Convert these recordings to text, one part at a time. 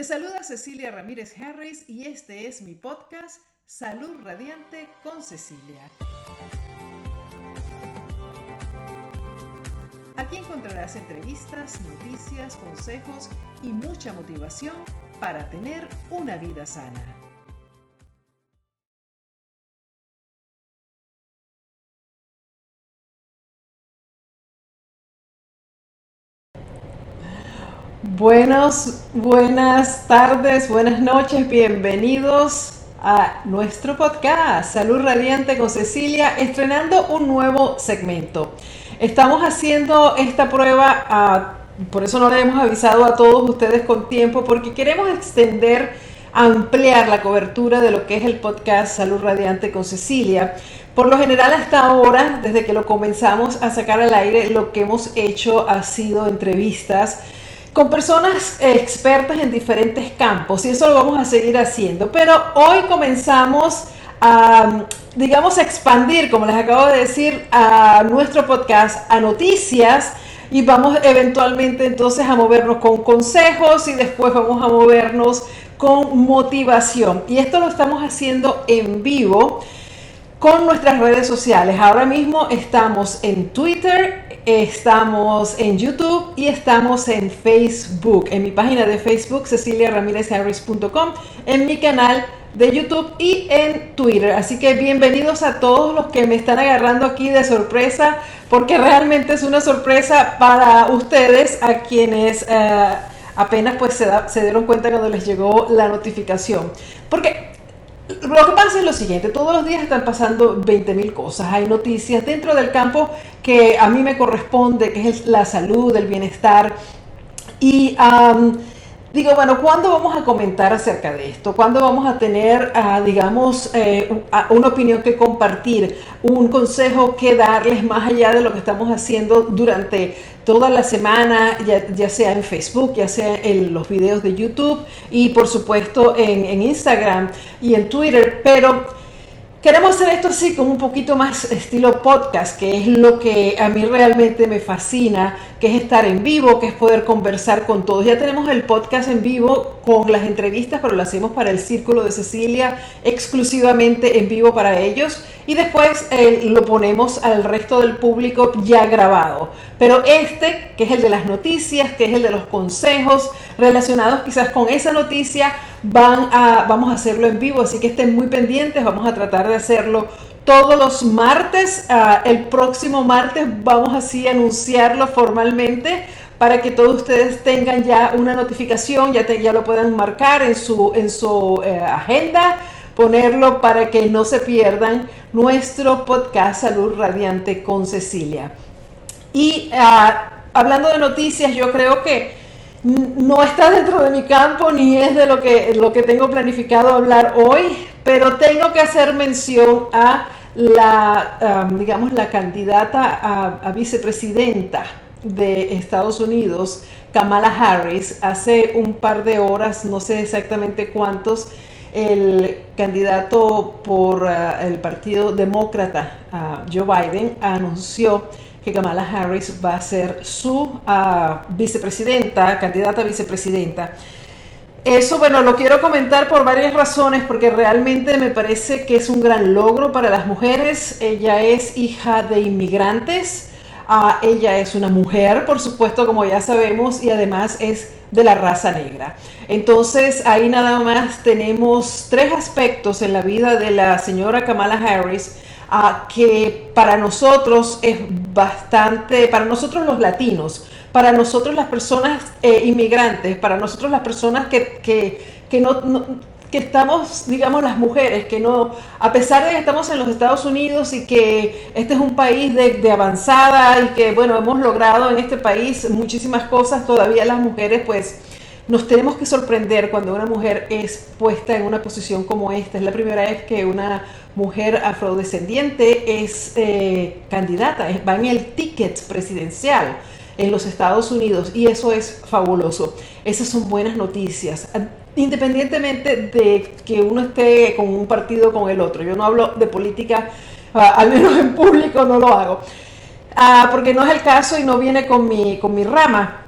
Te saluda Cecilia Ramírez Harris y este es mi podcast Salud Radiante con Cecilia. Aquí encontrarás entrevistas, noticias, consejos y mucha motivación para tener una vida sana. Buenos, buenas tardes, buenas noches, bienvenidos a nuestro podcast Salud Radiante con Cecilia, estrenando un nuevo segmento. Estamos haciendo esta prueba, ah, por eso no le hemos avisado a todos ustedes con tiempo, porque queremos extender, ampliar la cobertura de lo que es el podcast Salud Radiante con Cecilia. Por lo general hasta ahora, desde que lo comenzamos a sacar al aire, lo que hemos hecho ha sido entrevistas con personas expertas en diferentes campos y eso lo vamos a seguir haciendo. Pero hoy comenzamos a, digamos, expandir, como les acabo de decir, a nuestro podcast, a noticias y vamos eventualmente entonces a movernos con consejos y después vamos a movernos con motivación. Y esto lo estamos haciendo en vivo con nuestras redes sociales. Ahora mismo estamos en Twitter, Estamos en YouTube y estamos en Facebook, en mi página de Facebook, ceciliaramirezharris.com, en mi canal de YouTube y en Twitter. Así que bienvenidos a todos los que me están agarrando aquí de sorpresa, porque realmente es una sorpresa para ustedes, a quienes eh, apenas pues se, se dieron cuenta cuando les llegó la notificación. Porque lo que pasa es lo siguiente, todos los días están pasando 20.000 cosas, hay noticias dentro del campo que a mí me corresponde, que es la salud, el bienestar, y digo, bueno, ¿cuándo vamos a comentar acerca de esto? ¿Cuándo vamos a tener, ah, digamos, eh, una opinión que compartir, un consejo que darles más allá de lo que estamos haciendo durante toda la semana, ya, sea en Facebook, ya sea en los videos de YouTube y por supuesto en, Instagram y en Twitter, pero... Queremos hacer esto así como un poquito más estilo podcast, que es lo que a mí realmente me fascina, que es estar en vivo, que es poder conversar con todos. Ya tenemos el podcast en vivo con las entrevistas, pero lo hacemos para el Círculo de Cecilia, exclusivamente en vivo para ellos y después eh, lo ponemos al resto del público ya grabado. Pero este, que es el de las noticias, que es el de los consejos relacionados quizás con esa noticia, van a, vamos a hacerlo en vivo, así que estén muy pendientes, vamos a tratar de hacerlo todos los martes. Ah, el próximo martes vamos así a anunciarlo formalmente para que todos ustedes tengan ya una notificación, ya, ya lo puedan marcar en su, en su eh, agenda ponerlo para que no se pierdan nuestro podcast Salud Radiante con Cecilia. Y ah, hablando de noticias, yo creo que no está dentro de mi campo ni es de lo que, lo que tengo planificado hablar hoy, pero tengo que hacer mención a la, ah, digamos, la candidata a, a vicepresidenta de Estados Unidos, Kamala Harris, hace un par de horas, no sé exactamente cuántos, el candidato por uh, el Partido Demócrata, uh, Joe Biden, anunció que Kamala Harris va a ser su uh, vicepresidenta, candidata a vicepresidenta. Eso, bueno, lo quiero comentar por varias razones, porque realmente me parece que es un gran logro para las mujeres. Ella es hija de inmigrantes, ella es una mujer, por supuesto, como ya sabemos, y además es de la raza negra. Entonces, ahí nada más tenemos tres aspectos en la vida de la señora Kamala Harris que para nosotros es bastante, para nosotros los latinos, para nosotros las personas eh, inmigrantes, para nosotros las personas que, que, no, que estamos, digamos, las mujeres, que no, a pesar de que estamos en los Estados Unidos y que este es un país de, de, avanzada y que, bueno, hemos logrado en este país muchísimas cosas, todavía las mujeres, pues, nos tenemos que sorprender cuando una mujer es puesta en una posición como esta. Es la primera vez que una mujer afrodescendiente es eh, candidata, va en el ticket presidencial en los Estados Unidos y eso es fabuloso. Esas son buenas noticias independientemente de que uno esté con un partido o con el otro. Yo no hablo de política, ah, al menos en público no lo hago, ah, porque no es el caso y no viene con mi, con mi rama.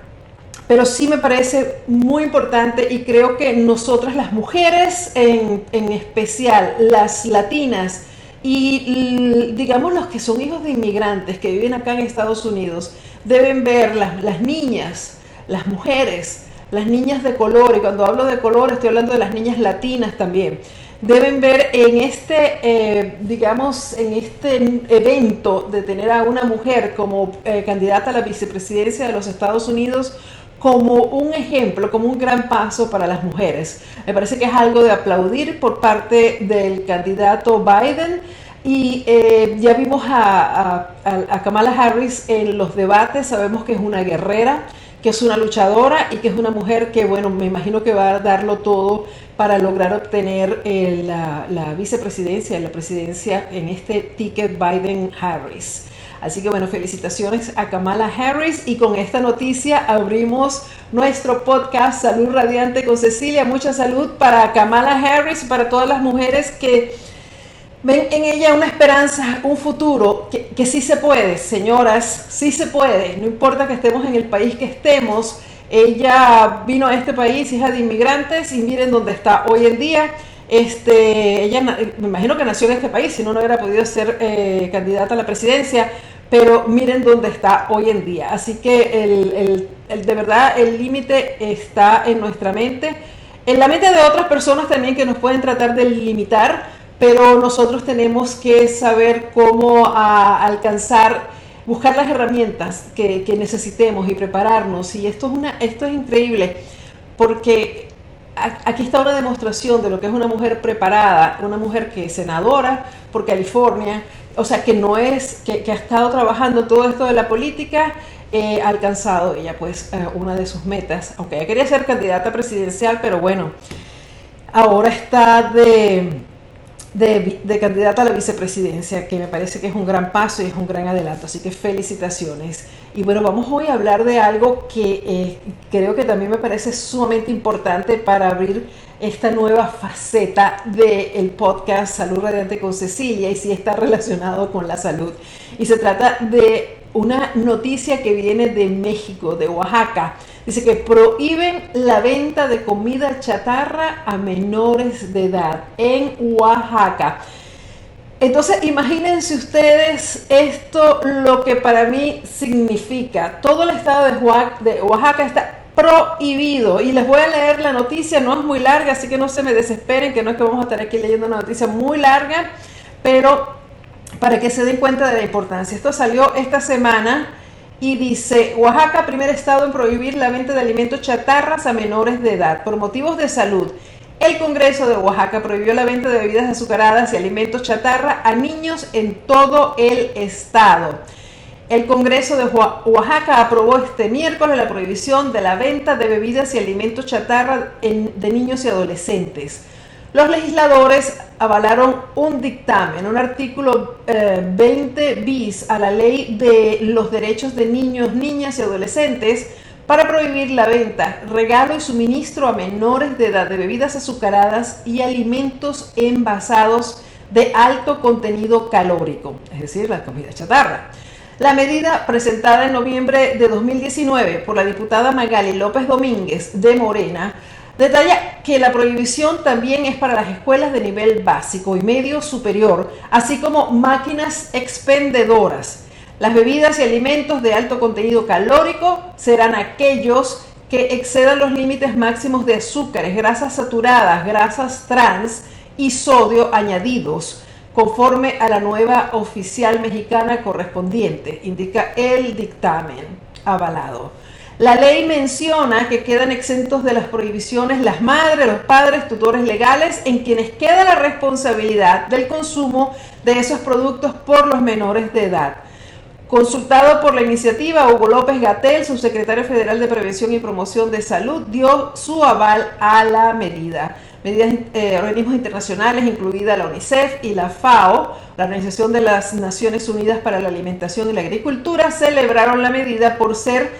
Pero sí me parece muy importante y creo que nosotras las mujeres en, en especial, las latinas, y digamos los que son hijos de inmigrantes que viven acá en Estados Unidos, deben ver las, las niñas, las mujeres, las niñas de color, y cuando hablo de color estoy hablando de las niñas latinas también, deben ver en este, eh, digamos, en este evento de tener a una mujer como eh, candidata a la vicepresidencia de los Estados Unidos como un ejemplo, como un gran paso para las mujeres. Me parece que es algo de aplaudir por parte del candidato Biden. Y eh, ya vimos a, Kamala Harris en los debates, sabemos que es una guerrera, que es una luchadora y que es una mujer que, bueno, me imagino que va a darlo todo para lograr obtener eh, la, la, vicepresidencia, la presidencia en este ticket Biden-Harris. Así que bueno, felicitaciones a Kamala Harris y con esta noticia abrimos nuestro podcast Salud Radiante con Cecilia. Mucha salud para Kamala Harris, para todas las mujeres que ven en ella una esperanza, un futuro, que, sí se puede, señoras, sí se puede, no importa que estemos en el país que estemos. Ella vino a este país, hija de inmigrantes, y miren dónde está hoy en día. Este, ella, me imagino que nació en este país, si no, no hubiera podido ser eh, candidata a la presidencia, pero miren dónde está hoy en día. Así que el, el, de verdad el límite está en nuestra mente, en la mente de otras personas también que nos pueden tratar de limitar, pero nosotros tenemos que saber cómo alcanzar, buscar las herramientas que, necesitemos y prepararnos. Y esto es, una, esto es increíble, porque aquí está una demostración de lo que es una mujer preparada, una mujer que es senadora por California, o sea, que no es, que, ha estado trabajando todo esto de la política, eh, ha alcanzado ella pues eh, una de sus metas, aunque ella quería ser candidata presidencial, pero bueno, ahora está de de, candidata a la vicepresidencia, que me parece que es un gran paso y es un gran adelanto. Así que felicitaciones. Y bueno, vamos hoy a hablar de algo que eh, creo que también me parece sumamente importante para abrir esta nueva faceta del podcast Salud Radiante con Cecilia y si está relacionado con la salud. Y se trata de una noticia que viene de México, de Oaxaca. Dice que prohíben la venta de comida chatarra a menores de edad en Oaxaca. Entonces, imagínense ustedes esto lo que para mí significa. Todo el estado de Oaxaca está prohibido. Y les voy a leer la noticia, no es muy larga, así que no se me desesperen, que no es que vamos a estar aquí leyendo una noticia muy larga, pero para que se den cuenta de la importancia. Esto salió esta semana y dice, Oaxaca, primer estado en prohibir la venta de alimentos chatarras a menores de edad por motivos de salud. El Congreso de Oaxaca prohibió la venta de bebidas azucaradas y alimentos chatarra a niños en todo el estado. El Congreso de Oaxaca aprobó este miércoles la prohibición de la venta de bebidas y alimentos chatarra de niños y adolescentes. Los legisladores avalaron un dictamen, un artículo 20 eh, bis a la ley de los derechos de niños, niñas y adolescentes para prohibir la venta, regalo y suministro a menores de edad de bebidas azucaradas y alimentos envasados de alto contenido calórico, es decir, la comida chatarra. La medida presentada en noviembre de 2019 por la diputada Magali López Domínguez de Morena Detalla que la prohibición también es para las escuelas de nivel básico y medio superior, así como máquinas expendedoras. Las bebidas y alimentos de alto contenido calórico serán aquellos que excedan los límites máximos de azúcares, grasas saturadas, grasas trans y sodio añadidos, conforme a la nueva oficial mexicana correspondiente, indica el dictamen avalado. La ley menciona que quedan exentos de las prohibiciones las madres, los padres, tutores legales, en quienes queda la responsabilidad del consumo de esos productos por los menores de edad. Consultado por la iniciativa, Hugo López Gatel, subsecretario federal de Prevención y Promoción de Salud, dio su aval a la medida. Medidas, eh, organismos internacionales, incluida la UNICEF y la FAO, la Organización de las Naciones Unidas para la Alimentación y la Agricultura, celebraron la medida por ser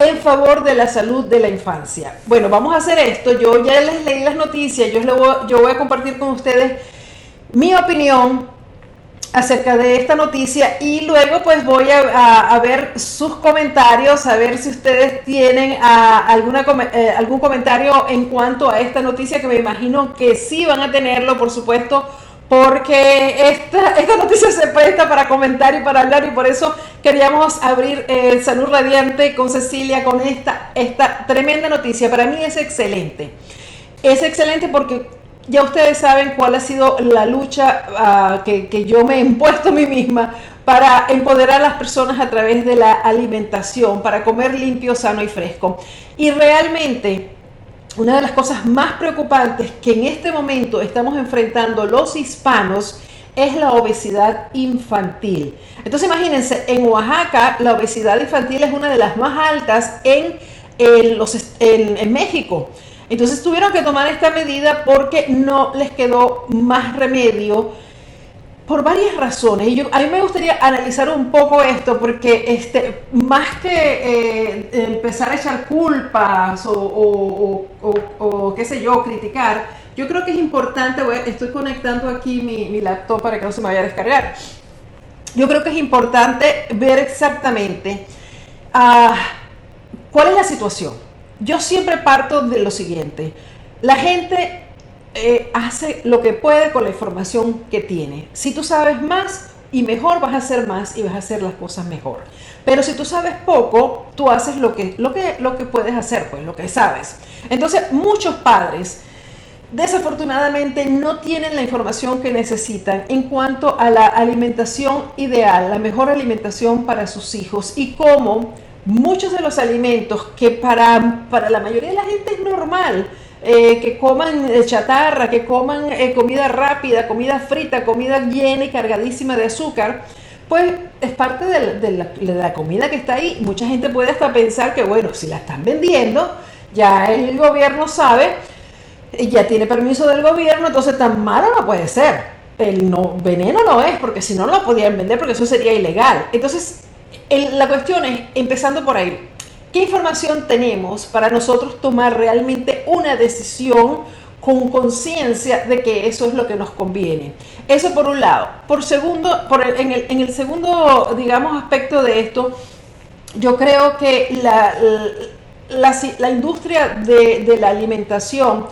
en favor de la salud de la infancia. Bueno, vamos a hacer esto. Yo ya les leí las noticias, yo, yo voy a compartir con ustedes mi opinión acerca de esta noticia y luego pues voy a, ver sus comentarios, a ver si ustedes tienen alguna, eh, algún comentario en cuanto a esta noticia que me imagino que sí van a tenerlo, por supuesto, porque esta, esta noticia se presta para comentar y para hablar y por eso queríamos abrir el Salud Radiante con Cecilia con esta, esta tremenda noticia. Para mí es excelente. Es excelente porque ya ustedes saben cuál ha sido la lucha ah, que, yo me he impuesto a mí misma para empoderar a las personas a través de la alimentación, para comer limpio, sano y fresco. Y realmente una de las cosas más preocupantes que en este momento estamos enfrentando los hispanos es la obesidad infantil. Entonces imagínense, en Oaxaca la obesidad infantil es una de las más altas en, en México. Entonces tuvieron que tomar esta medida porque no les quedó más remedio por varias razones. Y yo, a mí me gustaría analizar un poco esto porque este, más que eh, empezar a echar culpas o, qué sé yo, criticar, yo creo que es importante, estoy conectando aquí mi, laptop para que no se me vaya a descargar. Yo creo que es importante ver exactamente ah, cuál es la situación yo siempre parto de lo siguiente. La gente eh, hace lo que puede con la información que tiene. Si tú sabes más y mejor, vas a hacer más y vas a hacer las cosas mejor. Pero si tú sabes poco, tú haces lo que, lo que, lo que puedes hacer, pues lo que sabes. Entonces, muchos padres desafortunadamente no tienen la información que necesitan en cuanto a la alimentación ideal, la mejor alimentación para sus hijos y cómo muchos de los alimentos que para, para la mayoría de la gente es normal, eh, que coman eh, chatarra, que coman eh, comida rápida, comida frita, comida llena y cargadísima de azúcar, pues es parte de la, comida que está ahí. Mucha gente puede hasta pensar que, bueno, si la están vendiendo, ya el gobierno sabe, ya tiene permiso del gobierno, entonces tan malo no puede ser. El no, veneno no es, porque si no, no lo podían vender, porque eso sería ilegal. Entonces, la cuestión es, empezando por ahí, ¿qué información tenemos para nosotros tomar realmente una decisión con conciencia de que eso es lo que nos conviene? Eso por un lado. Por segundo, en, el, segundo, digamos, aspecto de esto, yo creo que la, industria de la alimentación,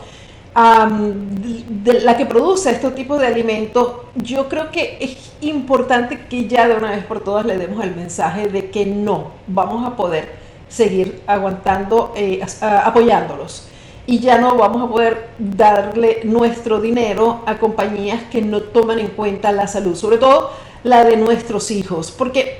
de la que produce estos tipos de alimentos, yo creo que es importante que ya de una vez por todas le demos el mensaje de que no vamos a poder seguir aguantando, eh, apoyándolos. Y ya no vamos a poder darle nuestro dinero a compañías que no toman en cuenta la salud, sobre todo la de nuestros hijos. Porque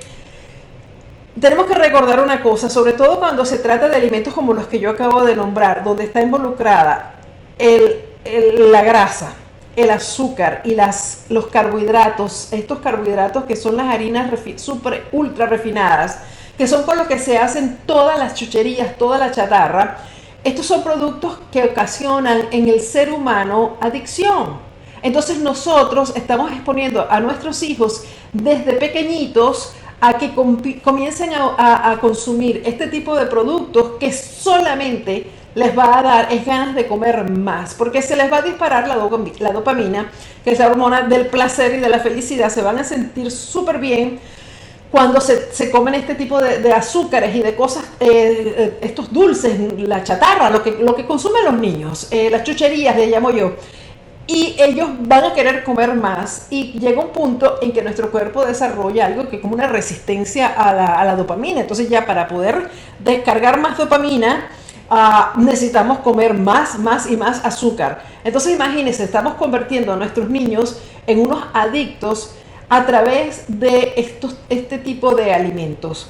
tenemos que recordar una cosa, sobre todo cuando se trata de alimentos como los que yo acabo de nombrar, donde está involucrada el, la grasa, el azúcar y las, los carbohidratos, estos carbohidratos que son las harinas super ultra refinadas, que son con lo que se hacen todas las chucherías, toda la chatarra, estos son productos que ocasionan en el ser humano adicción. Entonces nosotros estamos exponiendo a nuestros hijos desde pequeñitos a que comiencen a, a consumir este tipo de productos que solamente les va a dar es ganas de comer más, porque se les va a disparar la, la dopamina, que es la hormona del placer y de la felicidad, se van a sentir súper bien cuando se, comen este tipo de, azúcares y de cosas, eh, eh, estos dulces, la chatarra, lo que, lo que consumen los niños, eh, las chucherías, le llamo yo. Y ellos van a querer comer más y llega un punto en que nuestro cuerpo desarrolla algo que es como una resistencia a la, a la dopamina. Entonces ya para poder descargar más dopamina, Ah, necesitamos comer más, más y más azúcar. Entonces imagínense, estamos convirtiendo a nuestros niños en unos adictos a través de estos, este tipo de alimentos.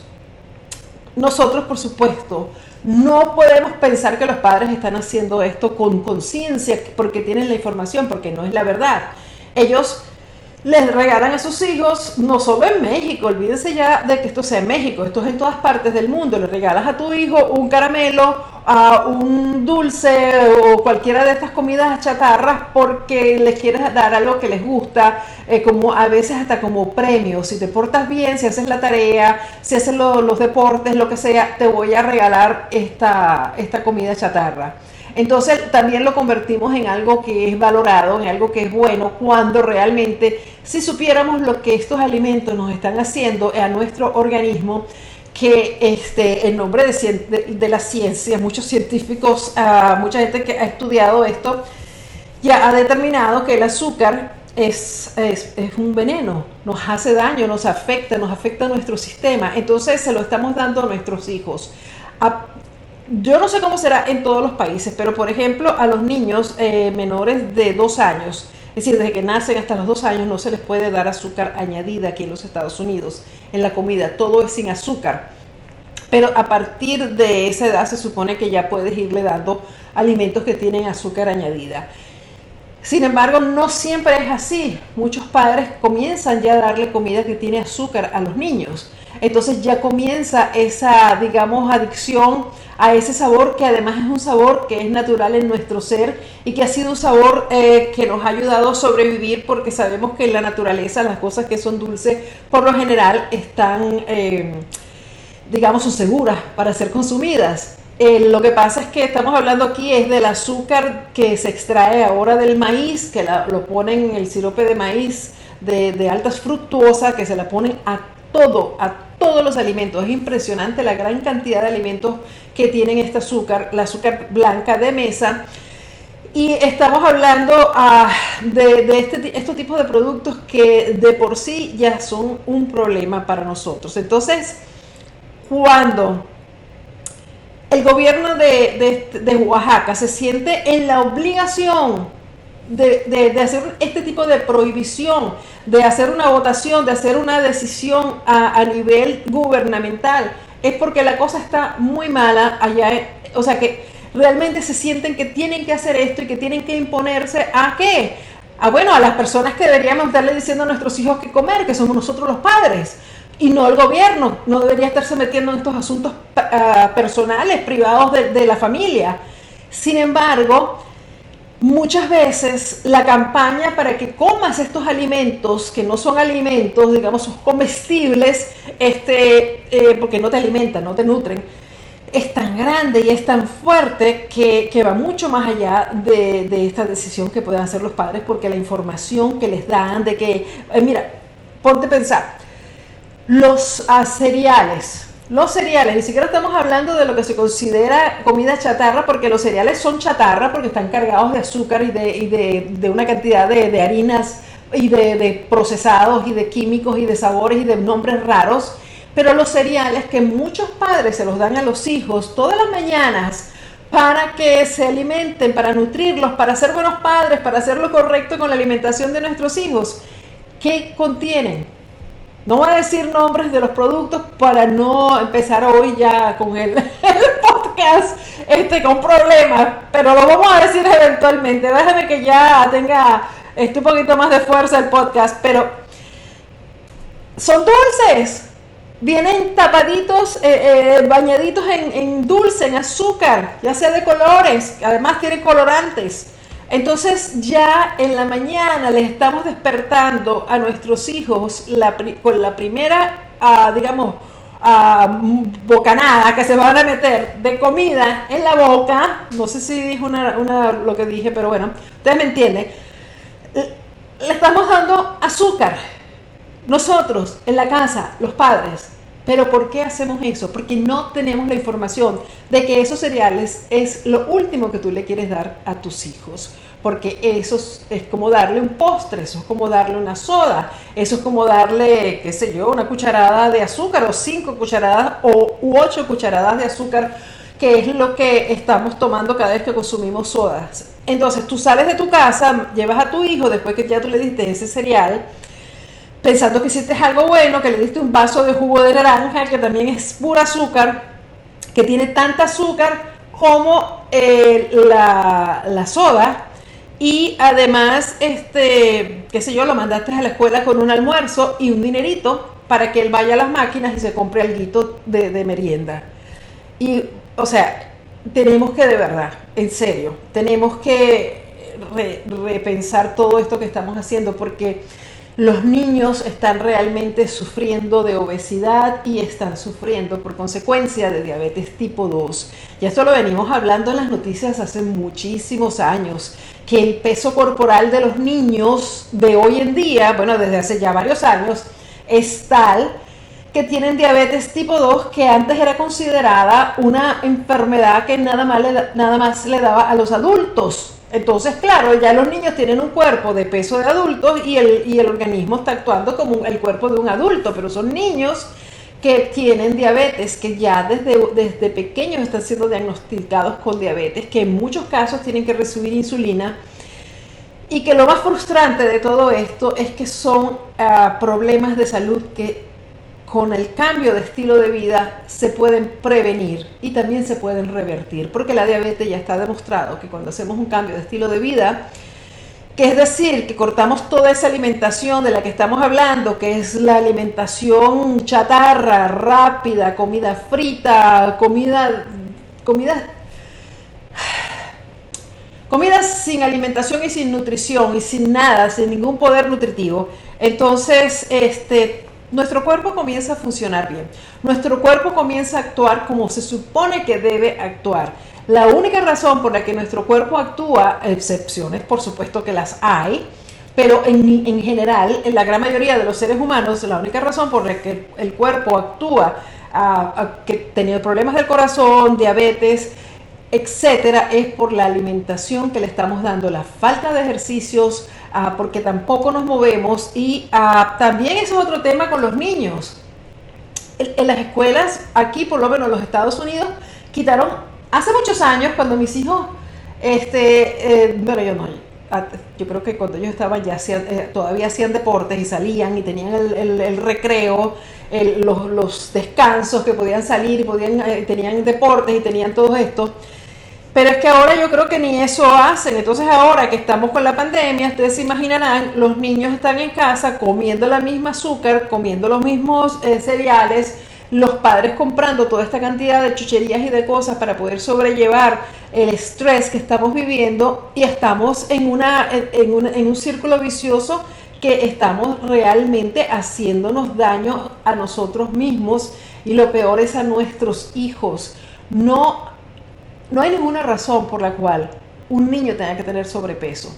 Nosotros, por supuesto, no podemos pensar que los padres están haciendo esto con conciencia porque tienen la información, porque no es la verdad. Ellos les regalan a sus hijos, no solo en México, olvídense ya de que esto sea en México, esto es en todas partes del mundo, le regalas a tu hijo un caramelo, a un dulce o cualquiera de estas comidas chatarras porque les quieres dar algo que les gusta, eh, como a veces hasta como premio, si te portas bien, si haces la tarea, si haces los deportes, lo que sea, te voy a regalar esta, esta comida chatarra. Entonces también lo convertimos en algo que es valorado, en algo que es bueno, cuando realmente si supiéramos lo que estos alimentos nos están haciendo a nuestro organismo, que este, en nombre de, la ciencia, muchos científicos, uh, mucha gente que ha estudiado esto, ya ha determinado que el azúcar es, es, un veneno, nos hace daño, nos afecta, nos afecta a nuestro sistema. Entonces se lo estamos dando a nuestros hijos. Yo no sé cómo será en todos los países, pero por ejemplo a los niños eh, menores de dos años, es decir, desde que nacen hasta los dos años no se les puede dar azúcar añadida aquí en los Estados Unidos en la comida, todo es sin azúcar. Pero a partir de esa edad se supone que ya puedes irle dando alimentos que tienen azúcar añadida. Sin embargo, no siempre es así. Muchos padres comienzan ya a darle comida que tiene azúcar a los niños. Entonces ya comienza esa, digamos, adicción a ese sabor que además es un sabor que es natural en nuestro ser y que ha sido un sabor eh, que nos ha ayudado a sobrevivir porque sabemos que en la naturaleza las cosas que son dulces por lo general están, eh, digamos, son seguras para ser consumidas. Eh, lo que pasa es que estamos hablando aquí es del azúcar que se extrae ahora del maíz, que lo ponen en el sirope de maíz de, altas fructuosas, que se la ponen a todo, a todos los alimentos. Es impresionante la gran cantidad de alimentos que tienen este azúcar, la azúcar blanca de mesa. Y estamos hablando ah, de, este, estos tipos de productos que de por sí ya son un problema para nosotros. Entonces, cuando el gobierno de, de Oaxaca se siente en la obligación de, hacer este tipo de prohibición, de hacer una votación, de hacer una decisión a, nivel gubernamental, es porque la cosa está muy mala allá. O sea que realmente se sienten que tienen que hacer esto y que tienen que imponerse a qué? A bueno, a las personas que deberíamos estarle diciendo a nuestros hijos qué comer, que somos nosotros los padres, y no el gobierno. No debería estarse metiendo en estos asuntos ah, personales, privados de, de la familia. Sin embargo, muchas veces la campaña para que comas estos alimentos, que no son alimentos, digamos, son comestibles, este, eh, porque no te alimentan, no te nutren, es tan grande y es tan fuerte que, va mucho más allá de, esta decisión que puedan hacer los padres, porque la información que les dan de que, eh, mira, ponte a pensar, los cereales, los cereales, ni siquiera estamos hablando de lo que se considera comida chatarra, porque los cereales son chatarra porque están cargados de azúcar y de, una cantidad de, harinas y de, procesados y de químicos y de sabores y de nombres raros. Pero los cereales que muchos padres se los dan a los hijos todas las mañanas para que se alimenten, para nutrirlos, para ser buenos padres, para hacer lo correcto con la alimentación de nuestros hijos, ¿qué contienen? No voy a decir nombres de los productos para no empezar hoy ya con el, podcast este, con problemas, pero lo vamos a decir eventualmente. Déjame que ya tenga este, un poquito más de fuerza el podcast, pero son dulces. Vienen tapaditos, eh, eh, bañaditos en, en dulce, en azúcar, ya sea de colores, además tienen colorantes. Entonces ya en la mañana les estamos despertando a nuestros hijos con la primera, ah, digamos, ah, bocanada que se van a meter de comida en la boca. No sé si dijo una, lo que dije, pero bueno, ustedes me entienden. Le estamos dando azúcar. Nosotros en la casa, los padres, pero ¿por qué hacemos eso? Porque no tenemos la información de que esos cereales es lo último que tú le quieres dar a tus hijos. Porque eso es, como darle un postre, eso es como darle una soda, eso es como darle, qué sé yo, una cucharada de azúcar o cinco cucharadas o ocho cucharadas de azúcar, que es lo que estamos tomando cada vez que consumimos sodas. Entonces tú sales de tu casa, llevas a tu hijo después que ya tú le diste ese cereal, pensando que hiciste algo bueno, que le diste un vaso de jugo de naranja, que también es pura azúcar, que tiene tanta azúcar como eh, la, soda. Y además, este, qué sé yo, lo mandaste a la escuela con un almuerzo y un dinerito para que él vaya a las máquinas y se compre algo de, de merienda. Y, o sea, tenemos que de verdad, en serio, tenemos que repensar todo esto que estamos haciendo porque los niños están realmente sufriendo de obesidad y están sufriendo por consecuencia de diabetes tipo 2. Y esto lo venimos hablando en las noticias hace muchísimos años, que el peso corporal de los niños de hoy en día, bueno, desde hace ya varios años, es tal que tienen diabetes tipo 2 que antes era considerada una enfermedad que nada más le, nada más le daba a los adultos. Entonces, claro, ya los niños tienen un cuerpo de peso de adultos y el, y el organismo está actuando como el cuerpo de un adulto, pero son niños que tienen diabetes, que ya desde, desde pequeños están siendo diagnosticados con diabetes, que en muchos casos tienen que recibir insulina. Y que lo más frustrante de todo esto es que son uh, problemas de salud que con el cambio de estilo de vida se pueden prevenir y también se pueden revertir, porque la diabetes ya está demostrado que cuando hacemos un cambio de estilo de vida, que es decir, que cortamos toda esa alimentación de la que estamos hablando, que es la alimentación chatarra, rápida, comida frita, comida, comida, comida sin alimentación y sin nutrición y sin nada, sin ningún poder nutritivo. Entonces, este, nuestro cuerpo comienza a funcionar bien. Nuestro cuerpo comienza a actuar como se supone que debe actuar. La única razón por la que nuestro cuerpo actúa, excepciones por supuesto que las hay, pero en, general, en la gran mayoría de los seres humanos, la única razón por la que el cuerpo actúa, que tiene problemas del corazón, diabetes, etcétera, es por la alimentación que le estamos dando, la falta de ejercicios, Ah, porque tampoco nos movemos y ah, también eso es otro tema con los niños. En, las escuelas, aquí por lo menos en los Estados Unidos, quitaron hace muchos años cuando mis hijos, este, eh, bueno, yo no, yo creo que cuando ellos estaban ya eh, todavía hacían deportes y salían y tenían el, recreo, los, los, descansos que podían salir y podían, eh, tenían deportes y tenían todo esto pero es que ahora yo creo que ni eso hacen. Entonces ahora que estamos con la pandemia, ustedes se imaginarán, los niños están en casa comiendo la misma azúcar, comiendo los mismos eh, cereales, los padres comprando toda esta cantidad de chucherías y de cosas para poder sobrellevar el estrés que estamos viviendo y estamos en, una, en, en un círculo vicioso que estamos realmente haciéndonos daño a nosotros mismos y lo peor es a nuestros hijos. No no hay ninguna razón por la cual un niño tenga que tener sobrepeso.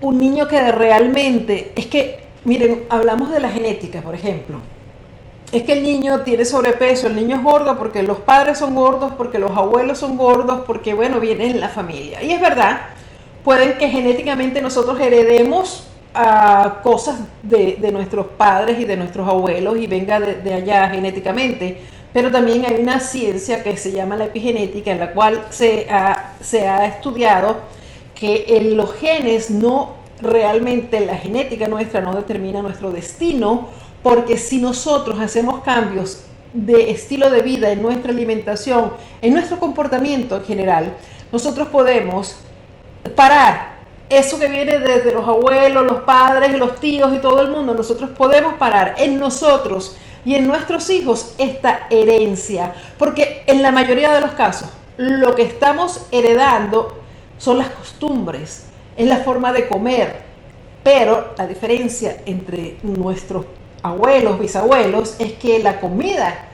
Un niño que realmente, es que, miren, hablamos de la genética, por ejemplo. Es que el niño tiene sobrepeso, el niño es gordo porque los padres son gordos, porque los abuelos son gordos, porque, bueno, viene en la familia. Y es verdad, pueden que genéticamente nosotros heredemos ah, cosas de, nuestros padres y de nuestros abuelos y venga de allá genéticamente pero también hay una ciencia que se llama la epigenética, en la cual se ha, se ha estudiado que en los genes no realmente la genética nuestra no determina nuestro destino, porque si nosotros hacemos cambios de estilo de vida en nuestra alimentación, en nuestro comportamiento en general, nosotros podemos parar eso que viene desde los abuelos, los padres, los tíos y todo el mundo, nosotros podemos parar en nosotros y en nuestros hijos esta herencia. Porque en la mayoría de los casos, lo que estamos heredando son las costumbres, es la forma de comer. Pero la diferencia entre nuestros abuelos, bisabuelos, es que la comida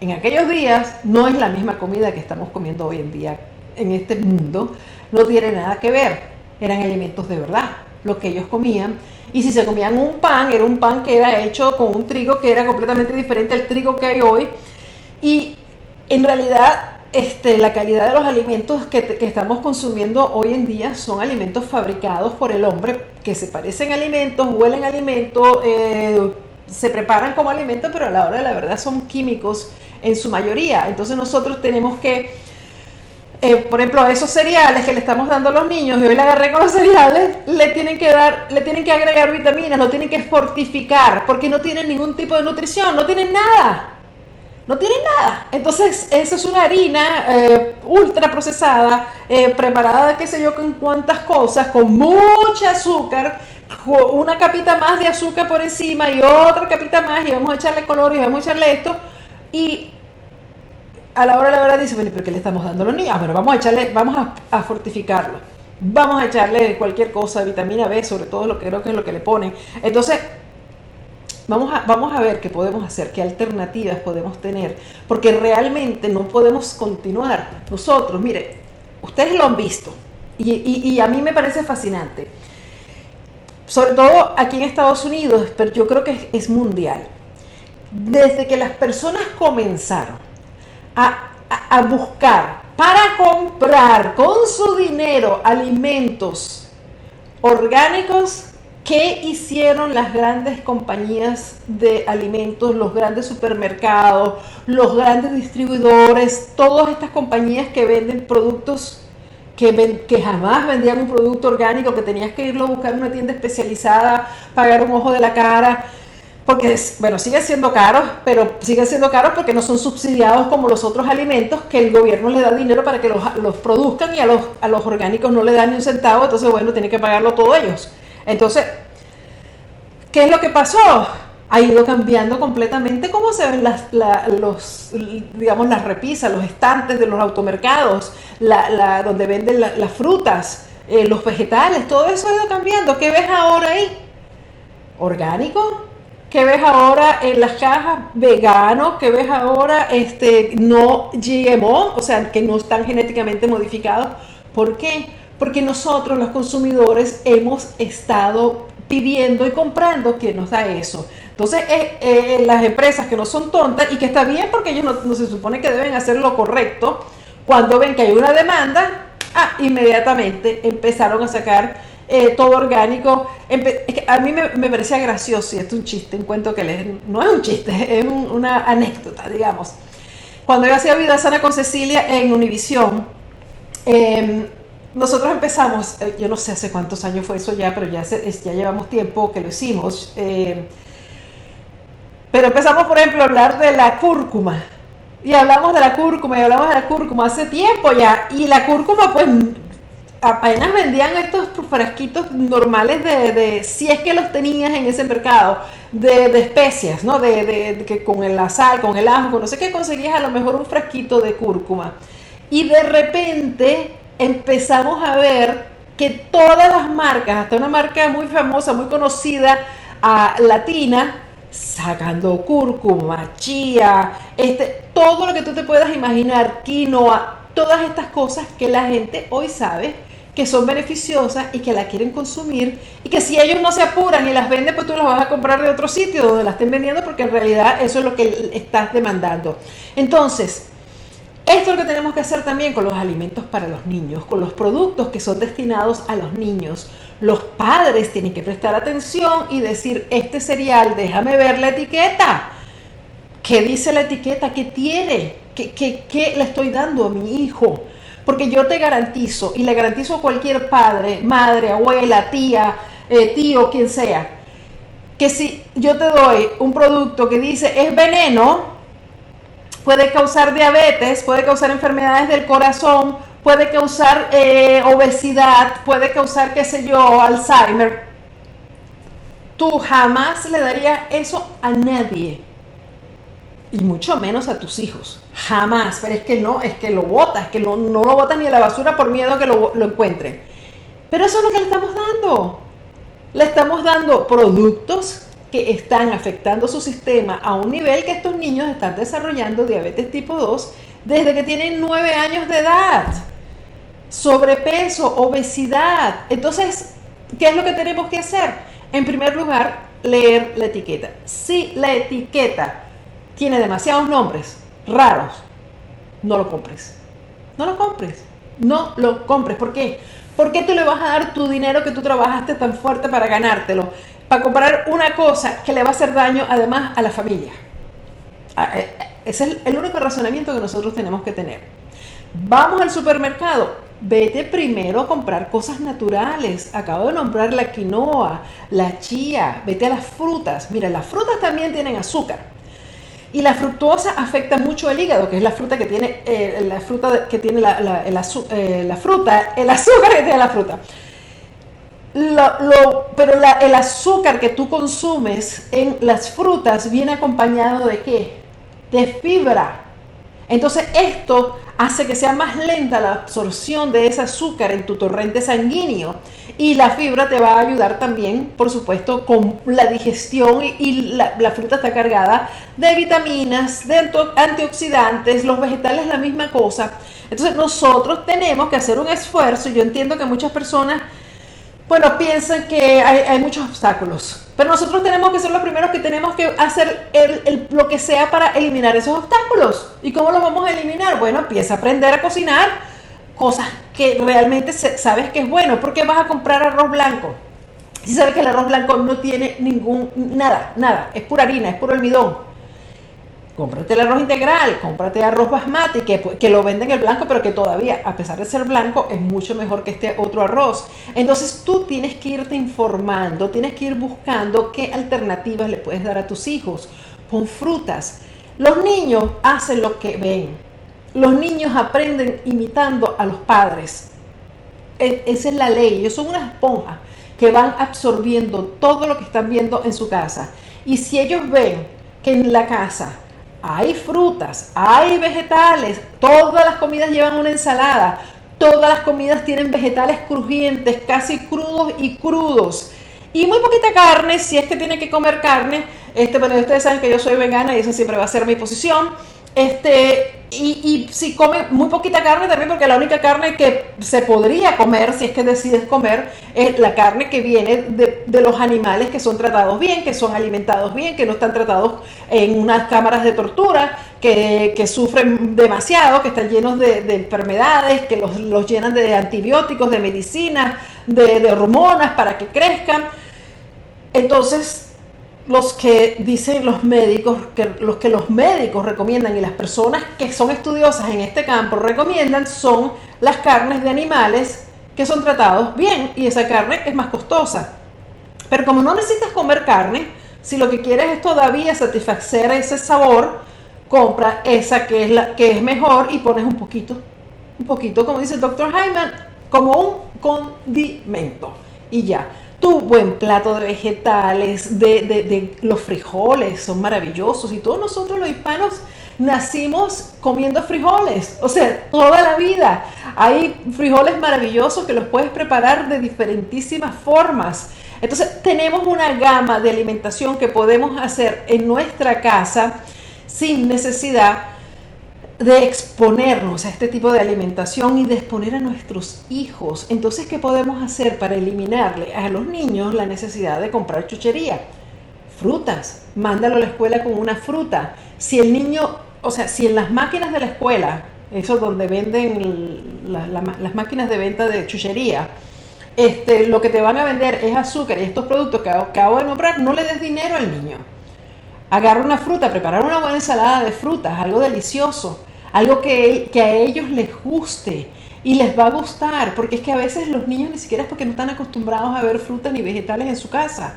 en aquellos días no es la misma comida que estamos comiendo hoy en día en este mundo. No tiene nada que ver. Eran alimentos de verdad, lo que ellos comían y si se comían un pan, era un pan que era hecho con un trigo que era completamente diferente al trigo que hay hoy. Y en realidad este, la calidad de los alimentos que, estamos consumiendo hoy en día son alimentos fabricados por el hombre, que se parecen alimentos, huelen alimentos, eh, se preparan como alimentos, pero a la hora de la verdad son químicos en su mayoría. Entonces nosotros tenemos que eh, por ejemplo, esos cereales que le estamos dando a los niños, y hoy le agarré con los cereales, le tienen que dar, le tienen que agregar vitaminas, lo tienen que fortificar, porque no tienen ningún tipo de nutrición, no tienen nada. No tienen nada. Entonces, eso es una harina eh, ultra procesada, eh, preparada qué sé yo con cuántas cosas, con mucha azúcar, una capita más de azúcar por encima y otra capita más, y vamos a echarle color y vamos a echarle esto. Y a la hora de la verdad dice, pero ¿qué le estamos dando a los niños? Ah, pero vamos a echarle, vamos a, fortificarlo. vamos a echarle cualquier cosa, vitamina B, sobre todo lo que creo que es lo que le ponen. Entonces, vamos a, vamos a ver qué podemos hacer, qué alternativas podemos tener, porque realmente no podemos continuar nosotros. Mire, ustedes lo han visto y, a mí me parece fascinante. Sobre todo aquí en Estados Unidos, pero yo creo que es mundial. Desde que las personas comenzaron a buscar para comprar con su dinero alimentos orgánicos ¿Qué hicieron las grandes compañías de alimentos, los grandes supermercados, los grandes distribuidores, todas estas compañías que venden productos que, que, jamás vendían un producto orgánico, que tenías que irlo a buscar en una tienda especializada, pagar un ojo de la cara? Porque, bueno, sigue siendo caro, pero sigue siendo caro porque no son subsidiados como los otros alimentos que el gobierno le da dinero para que los, produzcan y a los, a los orgánicos no le dan ni un centavo, entonces, bueno, tienen que pagarlo todos ellos. Entonces, ¿qué es lo que pasó? Ha ido cambiando completamente cómo se ven las, los, digamos, las repisas, los estantes de los automercados, la, donde venden las frutas, eh, los vegetales, todo eso ha ido cambiando. ¿Qué ves ahora ahí? ¿Orgánico? Que ves ahora en las cajas veganos, que ves ahora este, no GMO, o sea, que no están genéticamente modificados. ¿Por qué? Porque nosotros los consumidores hemos estado pidiendo y comprando que nos da eso. Entonces, eh, eh, las empresas que no son tontas y que está bien porque ellos no, no, se supone que deben hacer lo correcto, cuando ven que hay una demanda, ah, inmediatamente empezaron a sacar eh, todo orgánico. a mí me, parecía gracioso, y esto es un chiste, un cuento que no es un chiste, es una anécdota, digamos. Cuando yo hacía Vida Sana con Cecilia en Univisión, em, nosotros empezamos, eh, yo no sé hace cuántos años fue eso ya, pero ya, llevamos tiempo que lo hicimos. Em, pero empezamos, por ejemplo, a hablar de la cúrcuma. Y hablamos de la cúrcuma y hablamos de la cúrcuma hace tiempo ya. Y la cúrcuma, pues apenas vendían estos frasquitos normales de, de, si es que los tenías en ese mercado, de, especias, ¿no? De, que con la sal, con el ajo, no sé qué, conseguías a lo mejor un frasquito de cúrcuma. Y de repente empezamos a ver que todas las marcas, hasta una marca muy famosa, muy conocida, a, latina, sacando cúrcuma, chía, este, todo lo que tú te puedas imaginar, quinoa, todas estas cosas que la gente hoy sabe que son beneficiosas y que la quieren consumir y que si ellos no se apuran y las venden, pues tú las vas a comprar de otro sitio donde las estén vendiendo porque en realidad eso es lo que estás demandando. Entonces, esto es lo que tenemos que hacer también con los alimentos para los niños, con los productos que son destinados a los niños. Los padres tienen que prestar atención y decir, este cereal, déjame ver la etiqueta. ¿Qué dice la etiqueta? ¿Qué tiene? ¿Qué, qué, qué le estoy dando a mi hijo? Porque yo te garantizo, y le garantizo a cualquier padre, madre, abuela, tía, eh, tío, quien sea, que si yo te doy un producto que dice es veneno, puede causar diabetes, puede causar enfermedades del corazón, puede causar eh, obesidad, puede causar, qué sé yo, Alzheimer. Tú jamás le darías eso a nadie y mucho menos a tus hijos. Jamás. Pero es que no, es que lo botas, es que no, no lo botas ni a la basura por miedo a que lo, lo encuentren. Pero eso es lo que le estamos dando. Le estamos dando productos que están afectando su sistema a un nivel que estos niños están desarrollando diabetes tipo 2 desde que tienen 9 años de edad. Sobrepeso, obesidad. Entonces, ¿qué es lo que tenemos que hacer? En primer lugar, leer la etiqueta. Si la etiqueta tiene demasiados nombres raros, no lo compres. No lo compres. No lo compres. ¿Por qué? ¿Por qué tú le vas a dar tu dinero que tú trabajaste tan fuerte para ganártelo? Para comprar una cosa que le va a hacer daño además a la familia. Ah, eh, ese es el único razonamiento que nosotros tenemos que tener. Vamos al supermercado. Vete primero a comprar cosas naturales. Acabo de nombrar la quinoa, la chía. Vete a las frutas. Mira, las frutas también tienen azúcar. Y la fructuosa afecta mucho el hígado, que es la fruta que tiene, eh, la fruta que tiene la, eh, la, fruta, el azúcar que tiene la fruta. pero el azúcar que tú consumes en las frutas viene acompañado de qué? De fibra. Entonces esto hace que sea más lenta la absorción de ese azúcar en tu torrente sanguíneo y la fibra te va a ayudar también, por supuesto, con la digestión y la, fruta está cargada de vitaminas, de antioxidantes, los vegetales la misma cosa. Entonces nosotros tenemos que hacer un esfuerzo, yo entiendo que muchas personas bueno, piensan que hay, muchos obstáculos, pero nosotros tenemos que ser los primeros que tenemos que hacer lo que sea para eliminar esos obstáculos. ¿Y cómo los vamos a eliminar? Bueno, empieza a aprender a cocinar cosas que realmente sabes que es bueno. ¿Por qué vas a comprar arroz blanco? Si sabes que el arroz blanco no tiene ningún, nada, nada, es pura harina, es puro almidón cómprate el arroz integral, cómprate arroz basmati, que, que lo venden el blanco, pero que todavía, a pesar de ser blanco, es mucho mejor que este otro arroz. Entonces tú tienes que irte informando, tienes que ir buscando qué alternativas le puedes dar a tus hijos con frutas. Los niños hacen lo que ven. Los niños aprenden imitando a los padres. E, esa es la ley. Ellos son una esponja que van absorbiendo todo lo que están viendo en su casa. Y si ellos ven que en la casa hay frutas, hay vegetales, todas las comidas llevan una ensalada, todas las comidas tienen vegetales crujientes, casi crudos y crudos. Y muy poquita carne, si es que tiene que comer carne. Este, bueno, ustedes saben que yo soy vegana y esa siempre va a ser mi posición. Este, y, y, si come muy poquita carne también, porque la única carne que se podría comer, si es que decides comer, es la carne que viene de, los animales que son tratados bien, que son alimentados bien, que no están tratados en unas cámaras de tortura, que, sufren demasiado, que están llenos de, enfermedades, que los, llenan de antibióticos, de medicina, de, de hormonas para que crezcan. Entonces, los que dicen los médicos, que los que los médicos recomiendan y las personas que son estudiosas en este campo recomiendan son las carnes de animales que son tratados bien y esa carne es más costosa. Pero como no necesitas comer carne, si lo que quieres es todavía satisfacer ese sabor, compra esa que es la que es mejor y pones un poquito, un poquito, como dice el doctor Hyman, como un condimento y ya tu buen plato de vegetales, de, los frijoles, son maravillosos. Y todos nosotros los hispanos nacimos comiendo frijoles, o sea, toda la vida. Hay frijoles maravillosos que los puedes preparar de diferentísimas formas. Entonces tenemos una gama de alimentación que podemos hacer en nuestra casa sin necesidad de exponernos a este tipo de alimentación y de exponer a nuestros hijos. Entonces, ¿qué podemos hacer para eliminarle a los niños la necesidad de comprar chuchería? Frutas, mándalo a la escuela con una fruta. Si el niño, o sea, si en las máquinas de la escuela, eso donde venden las máquinas de venta de chuchería, este, lo que te van a vender es azúcar y estos productos que acabo de nombrar, no le des dinero al niño. Agarra una fruta, preparar una buena ensalada de frutas, algo delicioso algo que, a ellos les guste y les va a gustar, porque es que a veces los niños ni siquiera es porque no están acostumbrados a ver frutas ni vegetales en su casa.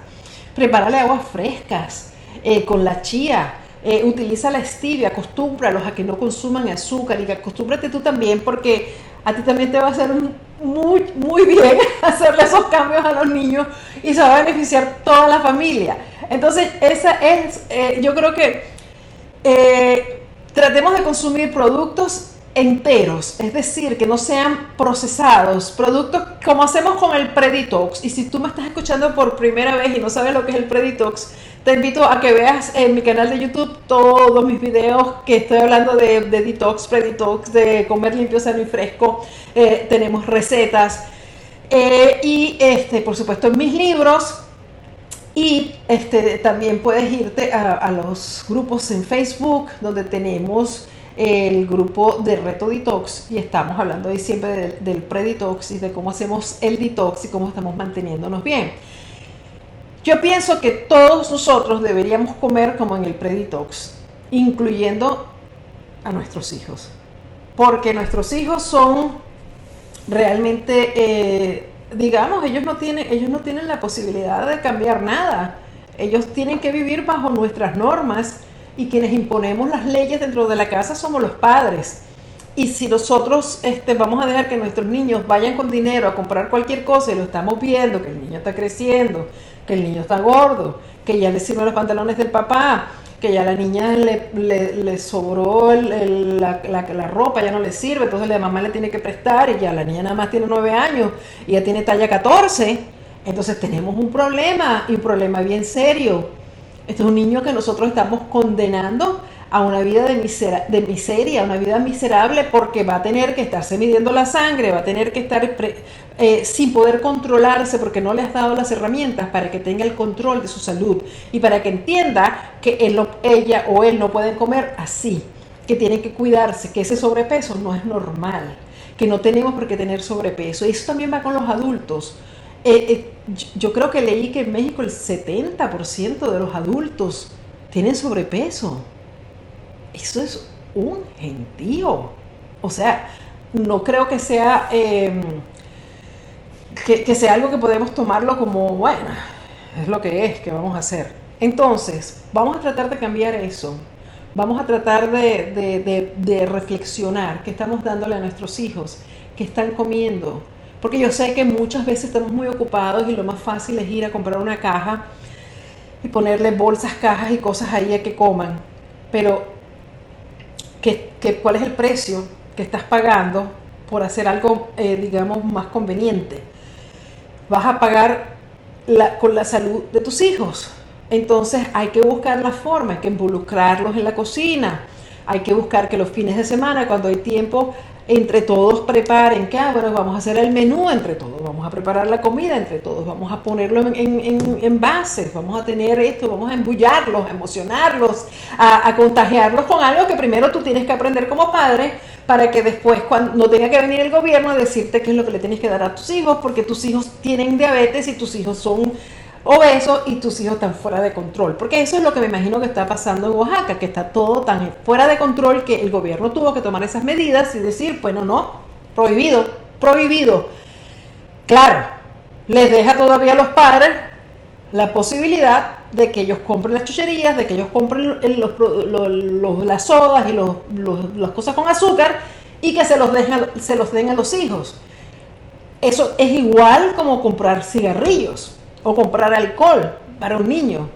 Prepárale aguas frescas eh, con la chía, eh, utiliza la stevia, acostúmbralos a que no consuman azúcar y acostúmbrate tú también porque a ti también te va a hacer muy, muy bien hacerle esos cambios a los niños y se va a beneficiar toda la familia. Entonces, esa es, eh, yo creo que Tratemos de consumir productos enteros, es decir, que no sean procesados, productos como hacemos con el Preditox. Y si tú me estás escuchando por primera vez y no sabes lo que es el Preditox, te invito a que veas en mi canal de YouTube todos mis videos que estoy hablando de, detox, preditox, de comer limpio, sano y fresco. Eh, tenemos recetas. Eh, y este, por supuesto, en mis libros y este, también puedes irte a, los grupos en Facebook, donde tenemos el grupo de Reto Detox y estamos hablando hoy siempre del, pre-detox y de cómo hacemos el detox y cómo estamos manteniéndonos bien. Yo pienso que todos nosotros deberíamos comer como en el pre-detox, incluyendo a nuestros hijos, porque nuestros hijos son realmente eh, digamos, ellos no tienen, ellos no tienen la posibilidad de cambiar nada. Ellos tienen que vivir bajo nuestras normas y quienes imponemos las leyes dentro de la casa somos los padres. Y si nosotros este, vamos a dejar que nuestros niños vayan con dinero a comprar cualquier cosa y lo estamos viendo, que el niño está creciendo, que el niño está gordo, que ya le sirven los pantalones del papá, que ya la niña le, sobró la, la, ropa, ya no le sirve, entonces la mamá le tiene que prestar y ya la niña nada más tiene 9 años y ya tiene talla 14, entonces tenemos un problema y un problema bien serio. Este es un niño que nosotros estamos condenando a una vida de, de miseria, una vida miserable, porque va a tener que estarse midiendo la sangre, va a tener que estar eh, sin poder controlarse porque no le has dado las herramientas para que tenga el control de su salud y para que entienda que él ella o él no pueden comer así, que tienen que cuidarse, que ese sobrepeso no es normal, que no tenemos por qué tener sobrepeso. Y eso también va con los adultos. Eh, eh, yo creo que leí que en México el 70% de los adultos tienen sobrepeso. Eso es un gentío. O sea, no creo que sea, em, que, sea algo que podemos tomarlo como, bueno, es lo que es, que vamos a hacer. Entonces, vamos a tratar de cambiar eso. Vamos a tratar de, de reflexionar qué estamos dándole a nuestros hijos, qué están comiendo. Porque yo sé que muchas veces estamos muy ocupados y lo más fácil es ir a comprar una caja y ponerle bolsas, cajas y cosas ahí a que coman. Pero que, cuál es el precio que estás pagando por hacer algo, eh, digamos, más conveniente. Vas a pagar con la salud de tus hijos. Entonces hay que buscar la forma, hay que involucrarlos en la cocina, hay que buscar que los fines de semana, cuando hay tiempo, entre todos preparen, que ah, vamos a hacer el menú entre todos, vamos a preparar la comida entre todos, vamos a ponerlo en, en, bases, vamos a tener esto, vamos a embullarlos, a emocionarlos, a, a, contagiarlos con algo que primero tú tienes que aprender como padre para que después cuando no tenga que venir el gobierno a decirte qué es lo que le tienes que dar a tus hijos, porque tus hijos tienen diabetes y tus hijos son obesos y tus hijos están fuera de control. Porque eso es lo que me imagino que está pasando en Oaxaca, que está todo tan fuera de control que el gobierno tuvo que tomar esas medidas y decir, bueno, no, prohibido, prohibido. Claro, les deja todavía a los padres la posibilidad de que ellos compren las chucherías, de que ellos compren las sodas y las cosas con azúcar y que se los, dejen, se los den a los hijos. Eso es igual como comprar cigarrillos o comprar alcohol para un niño.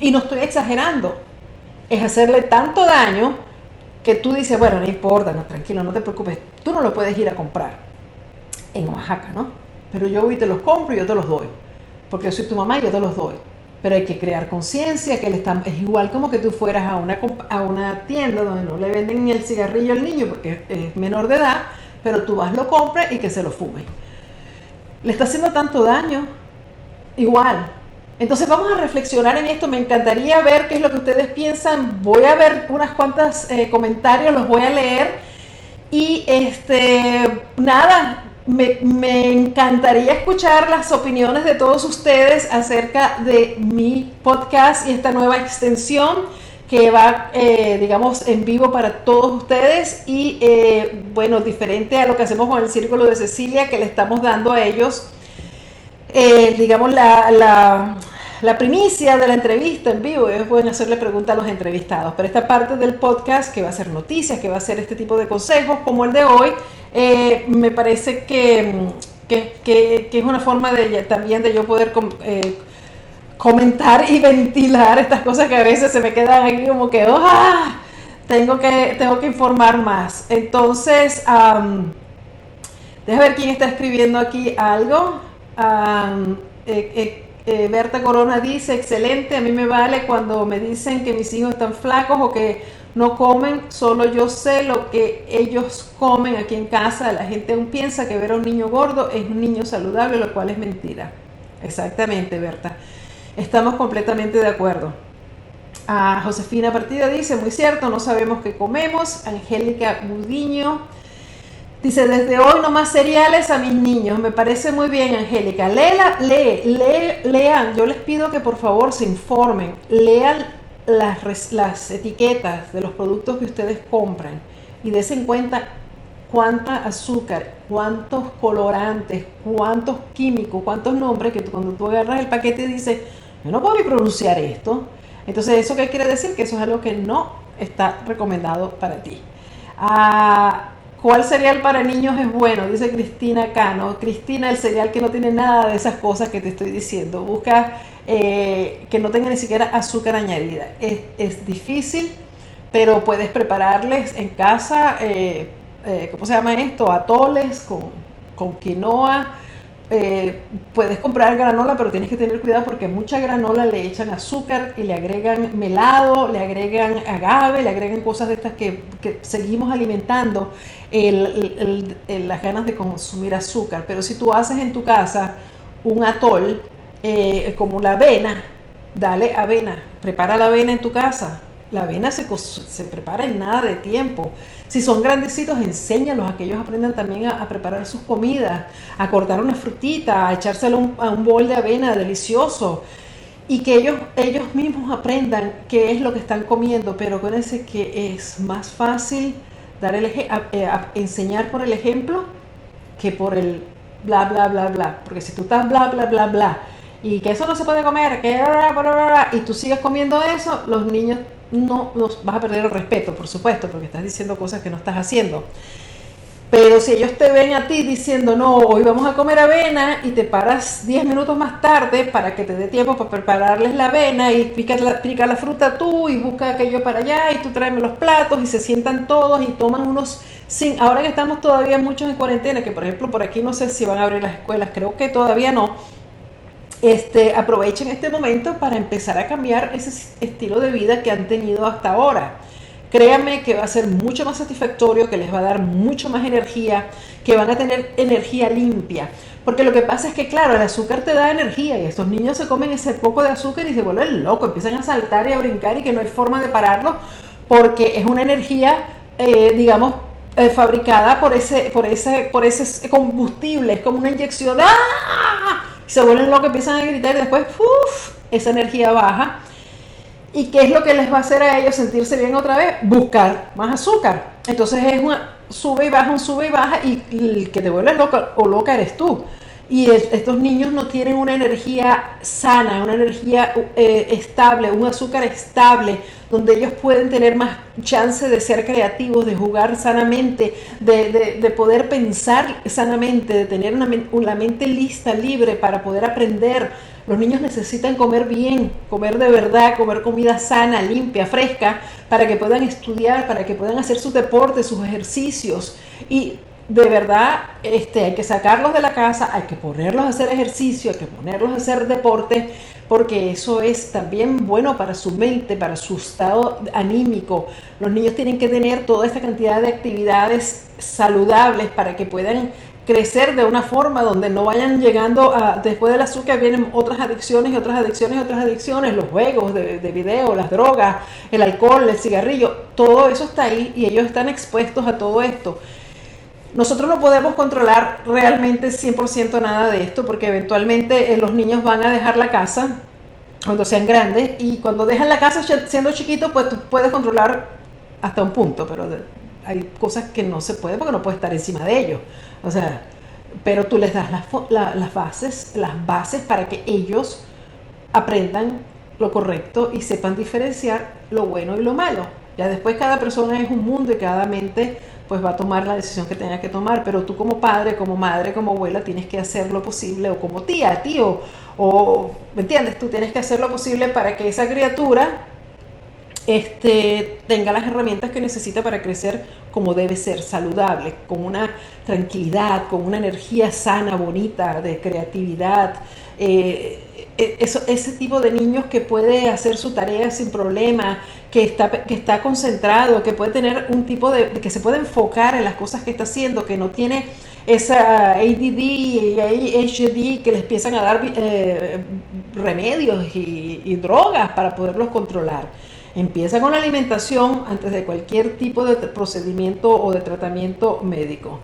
Y no estoy exagerando. Es hacerle tanto daño que tú dices, bueno, no importa, no, tranquilo, no te preocupes. Tú no lo puedes ir a comprar en Oaxaca, ¿no? Pero yo voy te los compro y yo te los doy. Porque yo soy tu mamá y yo te los doy. Pero hay que crear conciencia, que es igual como que tú fueras a una, a una tienda donde no le venden ni el cigarrillo al niño porque es menor de edad, pero tú vas, lo compras y que se lo fume. Le está haciendo tanto daño igual. Entonces vamos a reflexionar en esto. Me encantaría ver qué es lo que ustedes piensan. Voy a ver unas cuantas eh, comentarios, los voy a leer. Y este, nada, me, me, encantaría escuchar las opiniones de todos ustedes acerca de mi podcast y esta nueva extensión que va, eh, digamos, en vivo para todos ustedes y, eh, bueno, diferente a lo que hacemos con el Círculo de Cecilia, que le estamos dando a ellos eh, digamos, la, la, primicia de la entrevista en vivo. Es bueno hacerle preguntas a los entrevistados. Pero esta parte del podcast, que va a ser noticias, que va a ser este tipo de consejos, como el de hoy, eh, me parece que, que, es una forma de también de yo poder eh, comentar y ventilar estas cosas que a veces se me quedan aquí como que, ¡ah! Tengo que, tengo que informar más. Entonces, um, déjame ver quién está escribiendo aquí algo. Eh, Berta Corona dice, excelente, a mí me vale cuando me dicen que mis hijos están flacos o que no comen, solo yo sé lo que ellos comen aquí en casa. La gente aún piensa que ver a un niño gordo es un niño saludable, lo cual es mentira. Exactamente, Berta. Estamos completamente de acuerdo. a Josefina Partida dice, muy cierto, no sabemos qué comemos. Angélica Budiño Dice, desde hoy no más cereales a mis niños. Me parece muy bien, Angélica. Léela, lee, lee, lean. Yo les pido que por favor se informen. Lean las, las etiquetas de los productos que ustedes compran y desen cuenta cuánta azúcar, cuántos colorantes, cuántos químicos, cuántos nombres que cuando tú agarras el paquete dices, yo no puedo ni pronunciar esto. Entonces, ¿eso qué quiere decir? Que eso es algo que no está recomendado para ti. Ah, ¿Cuál cereal para niños es bueno? Dice Cristina Cano. Cristina, el cereal que no tiene nada de esas cosas que te estoy diciendo. Busca eh, que no tenga ni siquiera azúcar añadida. Es, difícil, pero puedes prepararles en casa, eh, eh, ¿cómo se llama esto? Atoles con, con quinoa eh, puedes comprar granola, pero tienes que tener cuidado porque mucha granola le echan azúcar y le agregan melado, le agregan agave, le agregan cosas de estas que, seguimos alimentando las ganas de consumir azúcar. Pero si tú haces en tu casa un atol eh, como la avena, dale avena, prepara la avena en tu casa. La avena se, se prepara en nada de tiempo. Si son grandecitos, enséñalos a que ellos aprendan también a, preparar sus comidas, a cortar una frutita, a echárselo a un bol de avena delicioso y que ellos, ellos mismos aprendan qué es lo que están comiendo, pero acuérdense que es más fácil dar el eh, enseñar por el ejemplo que por el bla, bla, bla, bla. Porque si tú estás bla, bla, bla, bla, y que eso no se puede comer, que bla, bla, bla, y tú sigues comiendo eso, los niños no los vas a perder el respeto, por supuesto, porque estás diciendo cosas que no estás haciendo. Pero si ellos te ven a ti diciendo, no, hoy vamos a comer avena y te paras 10 minutos más tarde para que te dé tiempo para prepararles la avena y pica la, pica la fruta tú y busca aquello para allá y tú tráeme los platos y se sientan todos y toman unos... Sin, ahora que estamos todavía muchos en cuarentena, que por ejemplo por aquí no sé si van a abrir las escuelas, creo que todavía no, este, aprovechen este momento para empezar a cambiar ese estilo de vida que han tenido hasta ahora. Créanme que va a ser mucho más satisfactorio, que les va a dar mucho más energía, que van a tener energía limpia. Porque lo que pasa es que, claro, el azúcar te da energía y estos niños se comen ese poco de azúcar y se vuelven locos, empiezan a saltar y a brincar y que no hay forma de pararlo porque es una energía, eh, digamos, eh, fabricada por ese, por, ese, por ese combustible, es como una inyección ¡ah! Se vuelven locos, empiezan a gritar y después esa energía baja. ¿Y qué es lo que les va a hacer a ellos sentirse bien otra vez? Buscar más azúcar. Entonces es una sube y baja, un sube y baja y el que te vuelve loca o loca eres tú. Y estos niños no tienen una energía sana, una energía eh, estable, un azúcar estable, donde ellos pueden tener más chance de ser creativos, de jugar sanamente, de, poder pensar sanamente, de tener una, una, mente lista, libre para poder aprender. Los niños necesitan comer bien, comer de verdad, comer comida sana, limpia, fresca, para que puedan estudiar, para que puedan hacer sus deportes, sus ejercicios. Y de verdad este, hay que sacarlos de la casa, hay que ponerlos a hacer ejercicio, hay que ponerlos a hacer deporte, porque eso es también bueno para su mente, para su estado anímico. Los niños tienen que tener toda esta cantidad de actividades saludables para que puedan crecer de una forma donde no vayan llegando a, después del azúcar vienen otras adicciones y otras adicciones y otras adicciones, los juegos de, de video, las drogas, el alcohol, el cigarrillo, todo eso está ahí y ellos están expuestos a todo esto. Nosotros no podemos controlar realmente 100% nada de esto porque eventualmente eh, los niños van a dejar la casa cuando sean grandes y cuando dejan la casa siendo chiquitos pues tú puedes controlar hasta un punto, pero hay cosas que no se puede porque no puedes estar encima de ellos. O sea, pero tú les das las, las bases, las bases para que ellos aprendan lo correcto y sepan diferenciar lo bueno y lo malo. Ya después cada persona es un mundo y cada mente pues va a tomar la decisión que tenga que tomar, pero tú como padre, como madre, como abuela tienes que hacer lo posible, o como tía, tío, o, ¿me entiendes? Tú tienes que hacer lo posible para que esa criatura este, tenga las herramientas que necesita para crecer como debe ser, saludable, con una tranquilidad, con una energía sana, bonita, de creatividad. Eh, e, ese tipo de niños que puede hacer su tarea sin problema, que está, que está concentrado, que puede tener un tipo de, que se puede enfocar en las cosas que está haciendo, que no tiene esa ADD y ADHD que les empiezan a dar eh, remedios y, drogas para poderlos controlar. Empieza con la alimentación antes de cualquier tipo de procedimiento o de tratamiento médico.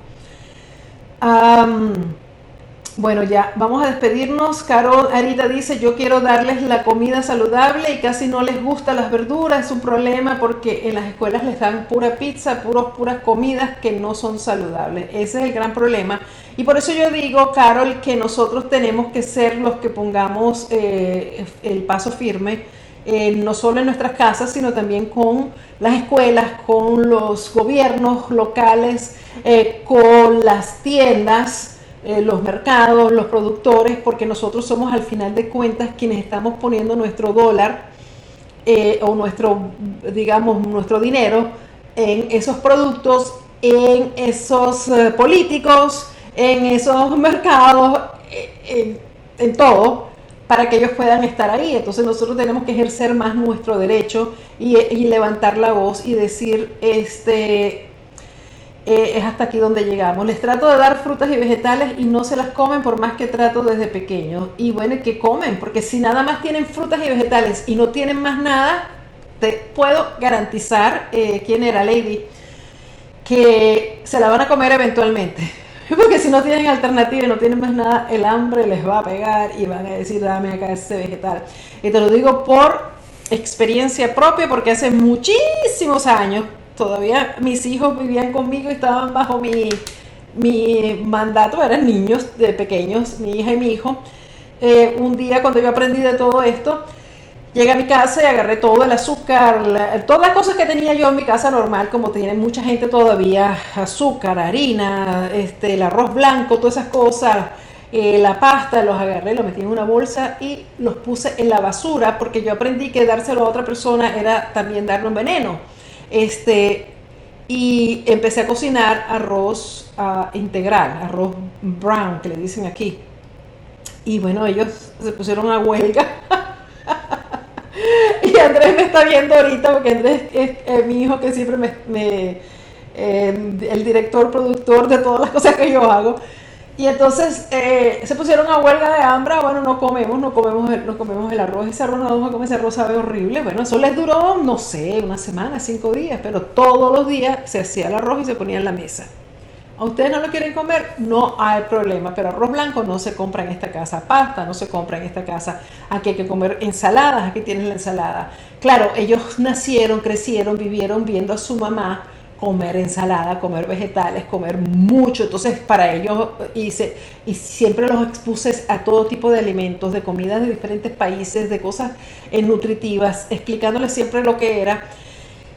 Bueno, ya vamos a despedirnos. Carol Arita dice, yo quiero darles la comida saludable y casi no les gusta las verduras. Es un problema porque en las escuelas les dan pura pizza, puros, puras comidas que no son saludables. Ese es el gran problema. Y por eso yo digo, Carol, que nosotros tenemos que ser los que pongamos eh, el paso firme eh, no solo en nuestras casas, sino también con las escuelas, con los gobiernos locales, eh, con las tiendas, eh, los mercados, los productores, porque nosotros somos al final de cuentas quienes estamos poniendo nuestro dólar o nuestro, digamos, nuestro dinero en esos productos, en esos políticos, en esos mercados, en todo para que ellos puedan estar ahí. Entonces nosotros tenemos que ejercer más nuestro derecho y, levantar la voz y decir, este, eh, es hasta aquí donde llegamos. Les trato de dar frutas y vegetales y no se las comen por más que trato desde pequeños. Y bueno, que comen, porque si nada más tienen frutas y vegetales y no tienen más nada, te puedo garantizar, eh, quién era Lady, que se la van a comer eventualmente. Porque si no tienen alternativa y no tienen más nada, el hambre les va a pegar y van a decir, dame acá ese vegetal. Y te lo digo por experiencia propia, porque hace muchísimos años, todavía mis hijos vivían conmigo y estaban bajo mi, mi mandato, eran niños de pequeños, mi hija y mi hijo. Eh, un día cuando yo aprendí de todo esto, Llegué a mi casa y agarré todo el azúcar, todas las cosas que tenía yo en mi casa normal, como tiene mucha gente todavía, azúcar, harina, este, el arroz blanco, todas esas cosas, eh, la pasta, los agarré, los metí en una bolsa y los puse en la basura, porque yo aprendí que dárselo a otra persona era también darle un veneno. Este, y empecé a cocinar arroz ah, integral, arroz brown, que le dicen aquí. Y bueno, ellos se pusieron a huelga. y Andrés me está viendo ahorita porque Andrés es, mi hijo que siempre me, eh, el director, productor de todas las cosas que yo hago. Y entonces eh, se pusieron a huelga de hambre, bueno, no comemos, no comemos, el, no comemos el arroz, ese arroz no vamos a comer, ese arroz sabe horrible. Bueno, eso les duró, no sé, una semana, cinco días, pero todos los días se hacía el arroz y se ponía en la mesa a ustedes no lo quieren comer, no hay problema, pero arroz blanco no se compra en esta casa, pasta no se compra en esta casa, aquí hay que comer ensaladas, aquí tienes la ensalada. Claro, ellos nacieron, crecieron, vivieron viendo a su mamá comer ensalada, comer vegetales, comer mucho, entonces para ellos hice, y siempre los expuse a todo tipo de alimentos, de comidas de diferentes países, de cosas eh, nutritivas, explicándoles siempre lo que era.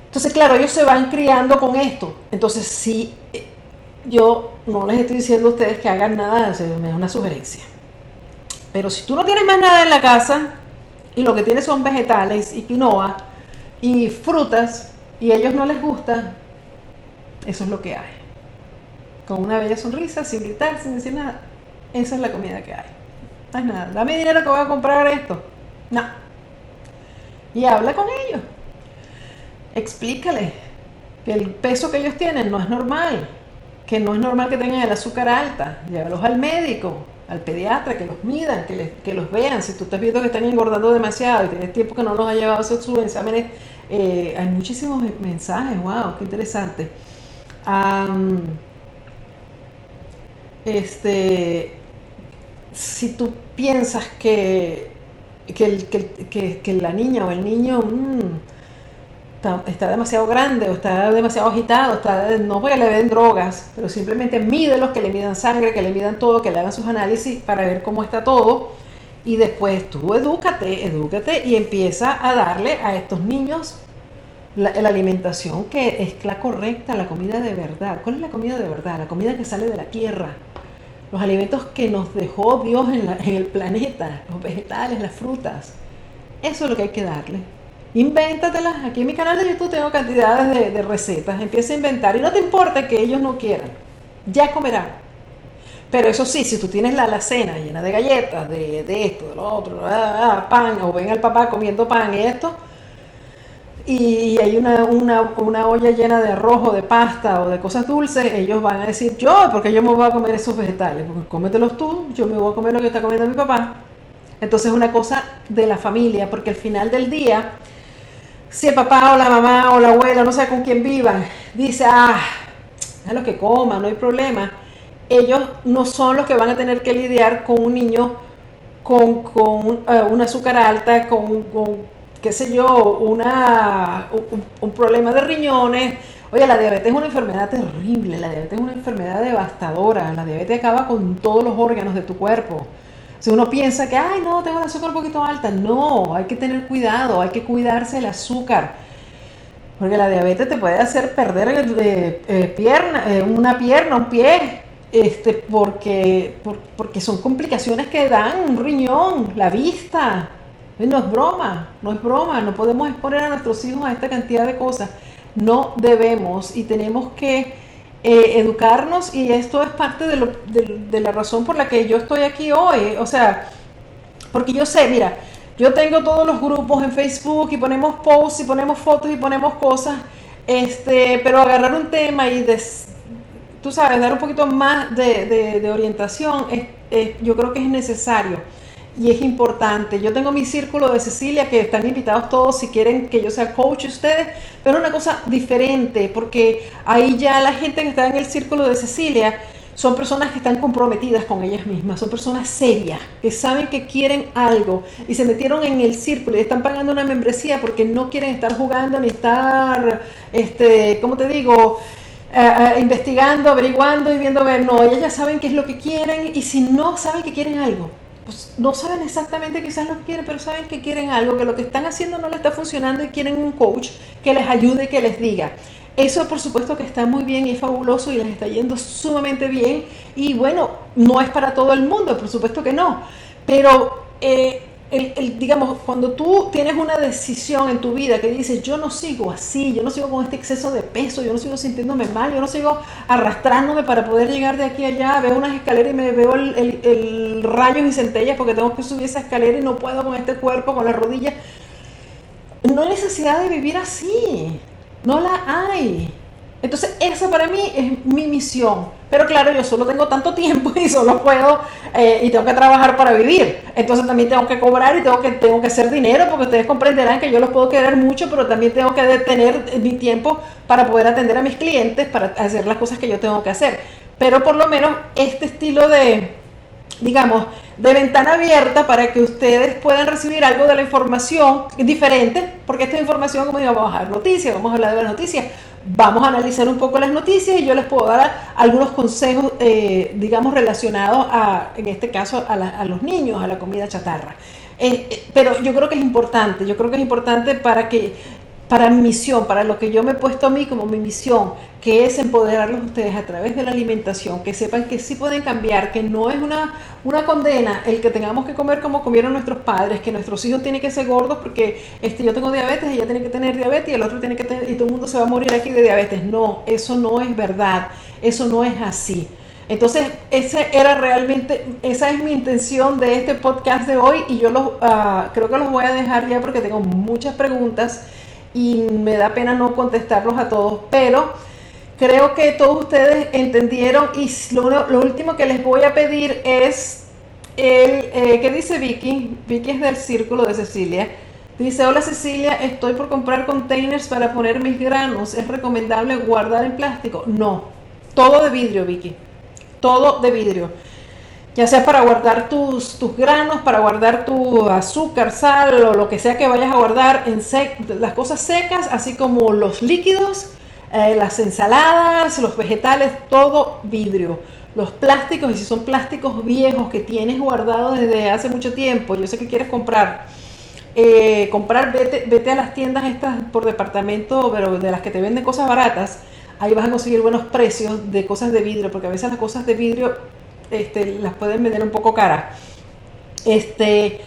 Entonces, claro, ellos se van criando con esto. Entonces, sí, yo no les estoy diciendo a ustedes que hagan nada, me da una sugerencia. Pero si tú no tienes más nada en la casa y lo que tienes son vegetales y quinoa y frutas y a ellos no les gusta, eso es lo que hay. Con una bella sonrisa, sin gritar, sin decir nada. Esa es la comida que hay. No es nada. Dame dinero que voy a comprar esto. No. Y habla con ellos. Explícale que el peso que ellos tienen no es normal que no es normal que tengan el azúcar alta, llévalos al médico, al pediatra, que los midan, que, los vean. Si tú estás viendo que están engordando demasiado y tienes tiempo que no los ha llevado a sus exámenes, eh, hay muchísimos mensajes, wow, qué interesante. Este, si tú piensas que, que, la niña o el niño... Mm, está, demasiado grande o está demasiado agitado, está, no porque le den drogas, pero simplemente mídelos, que le midan sangre, que le midan todo, que le hagan sus análisis para ver cómo está todo. Y después tú edúcate, edúcate y empieza a darle a estos niños la, alimentación que es la correcta, la comida de verdad. ¿Cuál es la comida de verdad? La comida que sale de la tierra. Los alimentos que nos dejó Dios en, en el planeta, los vegetales, las frutas. Eso es lo que hay que darle. Invéntatelas. Aquí en mi canal de YouTube tengo cantidades de, recetas. Empieza a inventar. Y no te importa que ellos no quieran. Ya comerán. Pero eso sí, si tú tienes la alacena llena de galletas, de, esto, de lo otro, pan, o ven al papá comiendo pan y esto, y hay una, una, olla llena de arroz o de pasta o de cosas dulces, ellos van a decir, yo, porque yo me voy a comer esos vegetales, porque cómetelos tú, yo me voy a comer lo que está comiendo mi papá. Entonces es una cosa de la familia, porque al final del día, si el papá o la mamá o la abuela, no sé con quién vivan, dice, ah, es lo que coma, no hay problema, ellos no son los que van a tener que lidiar con un niño con, con uh, una azúcar alta, con, qué sé yo, una, un, problema de riñones. Oye, la diabetes es una enfermedad terrible, la diabetes es una enfermedad devastadora, la diabetes acaba con todos los órganos de tu cuerpo. Si uno piensa que, ay, no, tengo el azúcar un poquito alta, no, hay que tener cuidado, hay que cuidarse el azúcar. Porque la diabetes te puede hacer perder eh, pierna, eh, una pierna, un pie, este, porque, porque son complicaciones que dan un riñón, la vista. No es broma, no es broma, no podemos exponer a nuestros hijos a esta cantidad de cosas. No debemos y tenemos que eh, educarnos y esto es parte de, la razón por la que yo estoy aquí hoy. O sea, porque yo sé, mira, yo tengo todos los grupos en Facebook y ponemos posts y ponemos fotos y ponemos cosas, este, pero agarrar un tema y tú sabes, dar un poquito más de, orientación, yo creo que es necesario y es importante. Yo tengo mi círculo de Cecilia que están invitados todos si quieren que yo sea coach ustedes, pero una cosa diferente, porque ahí ya la gente que está en el círculo de Cecilia son personas que están comprometidas con ellas mismas, son personas serias, que saben que quieren algo y se metieron en el círculo y están pagando una membresía porque no quieren estar jugando ni estar, este, ¿cómo te digo? Eh, investigando, averiguando y viendo, ver, no, ellas ya saben qué es lo que quieren y si no saben que quieren algo, pues, no saben exactamente quizás lo que quieren, pero saben que quieren algo, que lo que están haciendo no les está funcionando y quieren un coach que les ayude, que les diga. Eso por supuesto que está muy bien y es fabuloso y les está yendo sumamente bien. Y bueno, no es para todo el mundo, por supuesto que no. Pero eh, el, digamos, cuando tú tienes una decisión en tu vida que dices, yo no sigo así, yo no sigo con este exceso de peso, yo no sigo sintiéndome mal, yo no sigo arrastrándome para poder llegar de aquí a allá, veo unas escaleras y me veo el, el, rayos y centellas porque tengo que subir esa escalera y no puedo con este cuerpo, con las rodillas. No hay necesidad de vivir así, no la hay. Entonces, esa para mí es mi misión. Pero claro, yo solo tengo tanto tiempo y solo puedo eh, y tengo que trabajar para vivir. Entonces también tengo que cobrar y tengo que, tengo que hacer dinero porque ustedes comprenderán que yo los puedo querer mucho, pero también tengo que tener mi tiempo para poder atender a mis clientes, para hacer las cosas que yo tengo que hacer. Pero por lo menos este estilo de, digamos, de ventana abierta para que ustedes puedan recibir algo de la información diferente, porque esta información, como digo, vamos a ver noticias, vamos a hablar de las noticias, vamos a analizar un poco las noticias y yo les puedo dar algunos consejos, eh, digamos, relacionados a, en este caso, a, los niños, a la comida chatarra. Eh, eh, pero yo creo que es importante, yo creo que es importante para que para mi misión, para lo que yo me he puesto a mí como mi misión, que es empoderarlos ustedes a través de la alimentación, que sepan que sí pueden cambiar, que no es una, una condena el que tengamos que comer como comieron nuestros padres, que nuestros hijos tienen que ser gordos porque este, yo tengo diabetes, ella tiene que tener diabetes y el otro tiene que tener, y todo el mundo se va a morir aquí de diabetes. No, eso no es verdad, eso no es así. Entonces, esa era realmente, esa es mi intención de este podcast de hoy y yo los, ah, creo que los voy a dejar ya porque tengo muchas preguntas y me da pena no contestarlos a todos, pero creo que todos ustedes entendieron y lo, lo último que les voy a pedir es el eh, dice Vicky, Vicky es del círculo de Cecilia. Dice, hola Cecilia, estoy por comprar containers para poner mis granos. ¿Es recomendable guardar en plástico? No, todo de vidrio, Vicky. Todo de vidrio ya sea para guardar tus, tus granos, para guardar tu azúcar, sal o lo que sea que vayas a guardar en las cosas secas, así como los líquidos, eh, las ensaladas, los vegetales, todo vidrio. Los plásticos, y si son plásticos viejos que tienes guardados desde hace mucho tiempo, yo sé que quieres comprar, eh, comprar, vete, vete a las tiendas estas por departamento, pero de las que te venden cosas baratas, ahí vas a conseguir buenos precios de cosas de vidrio, porque a veces las cosas de vidrio este, las pueden vender un poco cara. Este,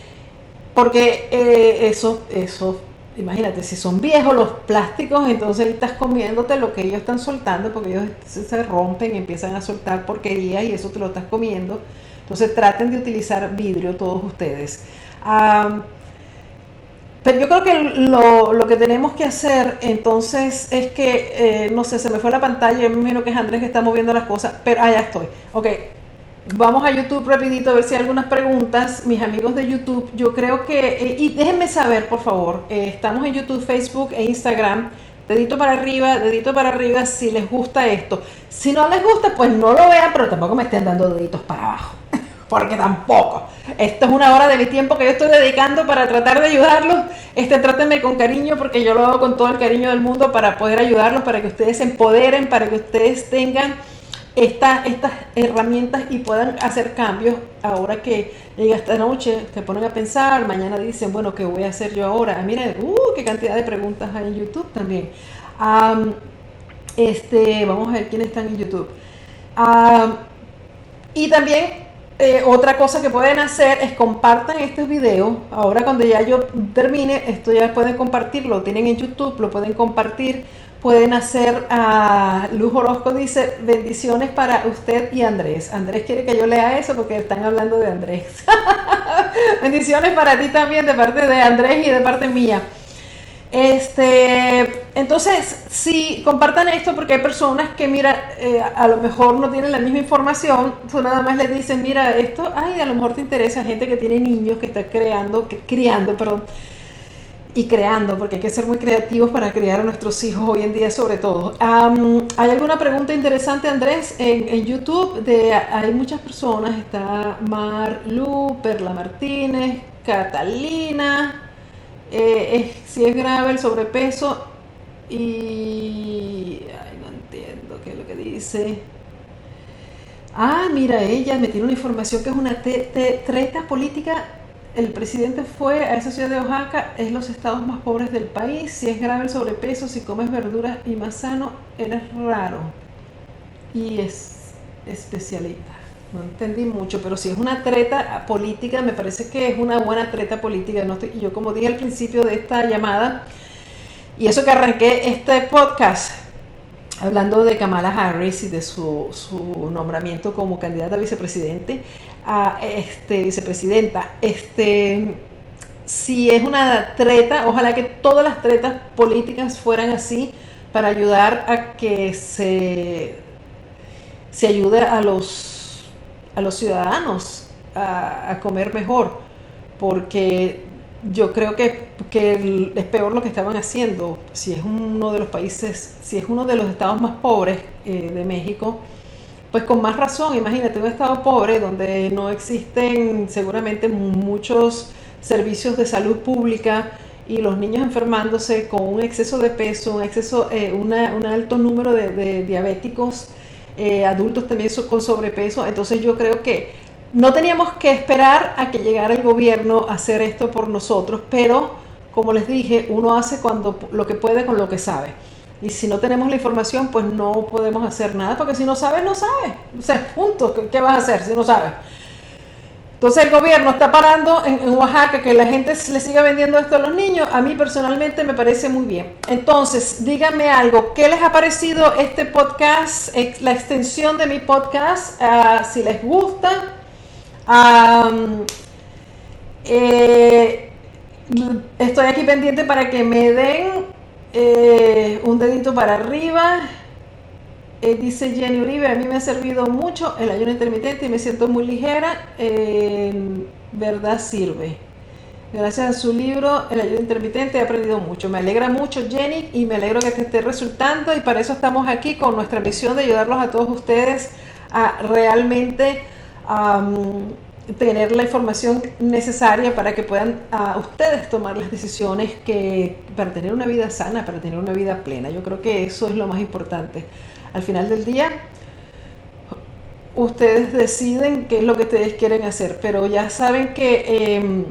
porque eh, eso, eso, imagínate, si son viejos los plásticos, entonces estás comiéndote lo que ellos están soltando, porque ellos se rompen y empiezan a soltar porquería y eso te lo estás comiendo. Entonces traten de utilizar vidrio todos ustedes. pero yo creo que lo, lo, que tenemos que hacer entonces es que, eh, no sé, se me fue la pantalla, yo imagino que es Andrés que está moviendo las cosas, pero allá estoy. Ok, Vamos a YouTube rapidito a ver si hay algunas preguntas. Mis amigos de YouTube, yo creo que, eh, y déjenme saber por favor, eh, estamos en YouTube, Facebook e Instagram. Dedito para arriba, dedito para arriba si les gusta esto. Si no les gusta, pues no lo vean, pero tampoco me estén dando deditos para abajo. Porque tampoco. Esto es una hora de mi tiempo que yo estoy dedicando para tratar de ayudarlos. Este, trátenme con cariño porque yo lo hago con todo el cariño del mundo para poder ayudarlos, para que ustedes se empoderen, para que ustedes tengan estas herramientas y puedan hacer cambios ahora que llega esta noche, te ponen a pensar, mañana dicen, bueno, ¿qué voy a hacer yo ahora? Ah, mira, uh, qué cantidad de preguntas hay en YouTube también. este, vamos a ver quiénes están en YouTube. y también eh, otra cosa que pueden hacer es compartan estos videos. Ahora cuando ya yo termine, esto ya pueden compartirlo. Tienen en YouTube, lo pueden compartir pueden hacer a Luz Orozco dice bendiciones para usted y Andrés. Andrés quiere que yo lea eso porque están hablando de Andrés. bendiciones para ti también de parte de Andrés y de parte mía. Este, entonces, sí, compartan esto porque hay personas que, mira, eh, a lo mejor no tienen la misma información, tú nada más les dicen, mira, esto, ay, a lo mejor te interesa gente que tiene niños, que está creando, que, criando, perdón, y creando, porque hay que ser muy creativos para criar a nuestros hijos hoy en día sobre todo. ¿Hay alguna pregunta interesante, Andrés? En, YouTube de, hay muchas personas, está Mar Lu, Perla Martínez, Catalina, eh, si es grave el sobrepeso y... Ay, no entiendo qué es lo que dice. Ah, mira, ella me tiene una información que es una treta política el presidente fue a esa ciudad de Oaxaca, es los estados más pobres del país, si es grave el sobrepeso, si comes verduras y más sano, eres raro y es especialista. No entendí mucho, pero si es una treta política, me parece que es una buena treta política. No y yo como dije al principio de esta llamada, y eso que arranqué este podcast hablando de Kamala Harris y de su, su nombramiento como candidata a vicepresidente, a este, vicepresidenta. Este, si es una treta, ojalá que todas las tretas políticas fueran así para ayudar a que se, se ayude a los, a los ciudadanos a, comer mejor, porque yo creo que, que, es peor lo que estaban haciendo. Si es uno de los países, si es uno de los estados más pobres eh, de México, pues con más razón, imagínate un estado pobre donde no existen seguramente muchos servicios de salud pública y los niños enfermándose con un exceso de peso, un exceso, eh, un alto número de, diabéticos, eh, adultos también con sobrepeso. Entonces yo creo que no teníamos que esperar a que llegara el gobierno a hacer esto por nosotros, pero como les dije, uno hace cuando lo que puede con lo que sabe. Y si no tenemos la información, pues no podemos hacer nada, porque si no sabes, no sabes. O sea, punto. ¿Qué vas a hacer si no sabes? Entonces el gobierno está parando en, Oaxaca que la gente le siga vendiendo esto a los niños. A mí personalmente me parece muy bien. Entonces, díganme algo. ¿Qué les ha parecido este podcast, la extensión de mi podcast? Ah, si les gusta. Eh, estoy aquí pendiente para que me den eh, un dedito para arriba. Eh, dice Jenny Uribe, a mí me ha servido mucho el ayuno intermitente y me siento muy ligera. verdad sirve. Gracias a su libro, El ayuno intermitente, he aprendido mucho. Me alegra mucho, Jenny, y me alegro que te esté resultando. Y para eso estamos aquí con nuestra misión de ayudarlos a todos ustedes a realmente tener la información necesaria para que puedan a ustedes tomar las decisiones que para tener una vida sana, para tener una vida plena. Yo creo que eso es lo más importante. Al final del día, ustedes deciden qué es lo que ustedes quieren hacer, pero ya saben que em,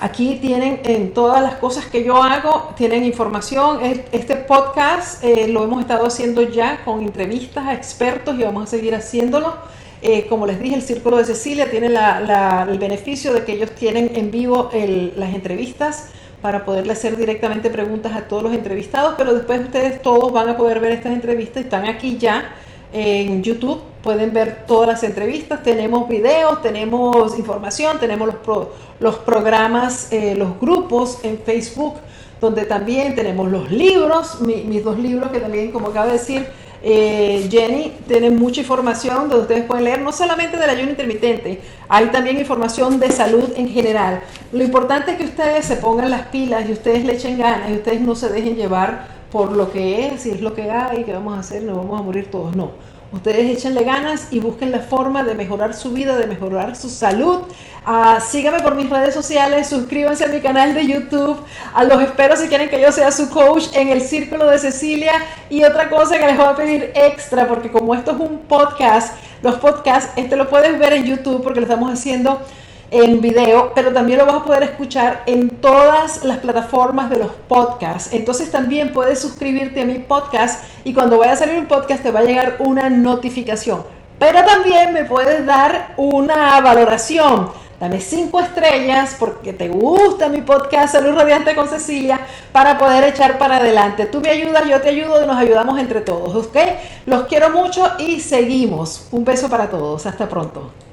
aquí tienen en todas las cosas que yo hago, tienen información. Este podcast eh, lo hemos estado haciendo ya con entrevistas a expertos y vamos a seguir haciéndolo eh, como les dije, el Círculo de Cecilia tiene el beneficio de que ellos tienen en vivo las entrevistas para poderle hacer directamente preguntas a todos los entrevistados, pero después ustedes todos van a poder ver estas entrevistas, están aquí ya en YouTube, pueden ver todas las entrevistas, tenemos videos, tenemos información, tenemos los, programas, eh, los grupos en Facebook, donde también tenemos los libros, mis dos libros que también, como acabo de decir, eh, Jenny tiene mucha información donde ustedes pueden leer, no solamente del ayuno intermitente, hay también información de salud en general. Lo importante es que ustedes se pongan las pilas y ustedes le echen ganas y ustedes no se dejen llevar por lo que es, si es lo que hay, que vamos a hacer, nos vamos a morir todos. No. Ustedes échenle ganas y busquen la forma de mejorar su vida, de mejorar su salud. Uh, síganme por mis redes sociales, suscríbanse a mi canal de YouTube. A los espero si quieren que yo sea su coach en el Círculo de Cecilia. Y otra cosa que les voy a pedir extra, porque como esto es un podcast, los podcasts, este lo puedes ver en YouTube porque lo estamos haciendo en video, pero también lo vas a poder escuchar en todas las plataformas de los podcasts. Entonces también puedes suscribirte a mi podcast y cuando vaya a salir un podcast te va a llegar una notificación. Pero también me puedes dar una valoración. Dame cinco estrellas porque te gusta mi podcast Salud Radiante con Cecilia para poder echar para adelante. Tú me ayudas, yo te ayudo y nos ayudamos entre todos, ¿ok? Los quiero mucho y seguimos. Un beso para todos. Hasta pronto.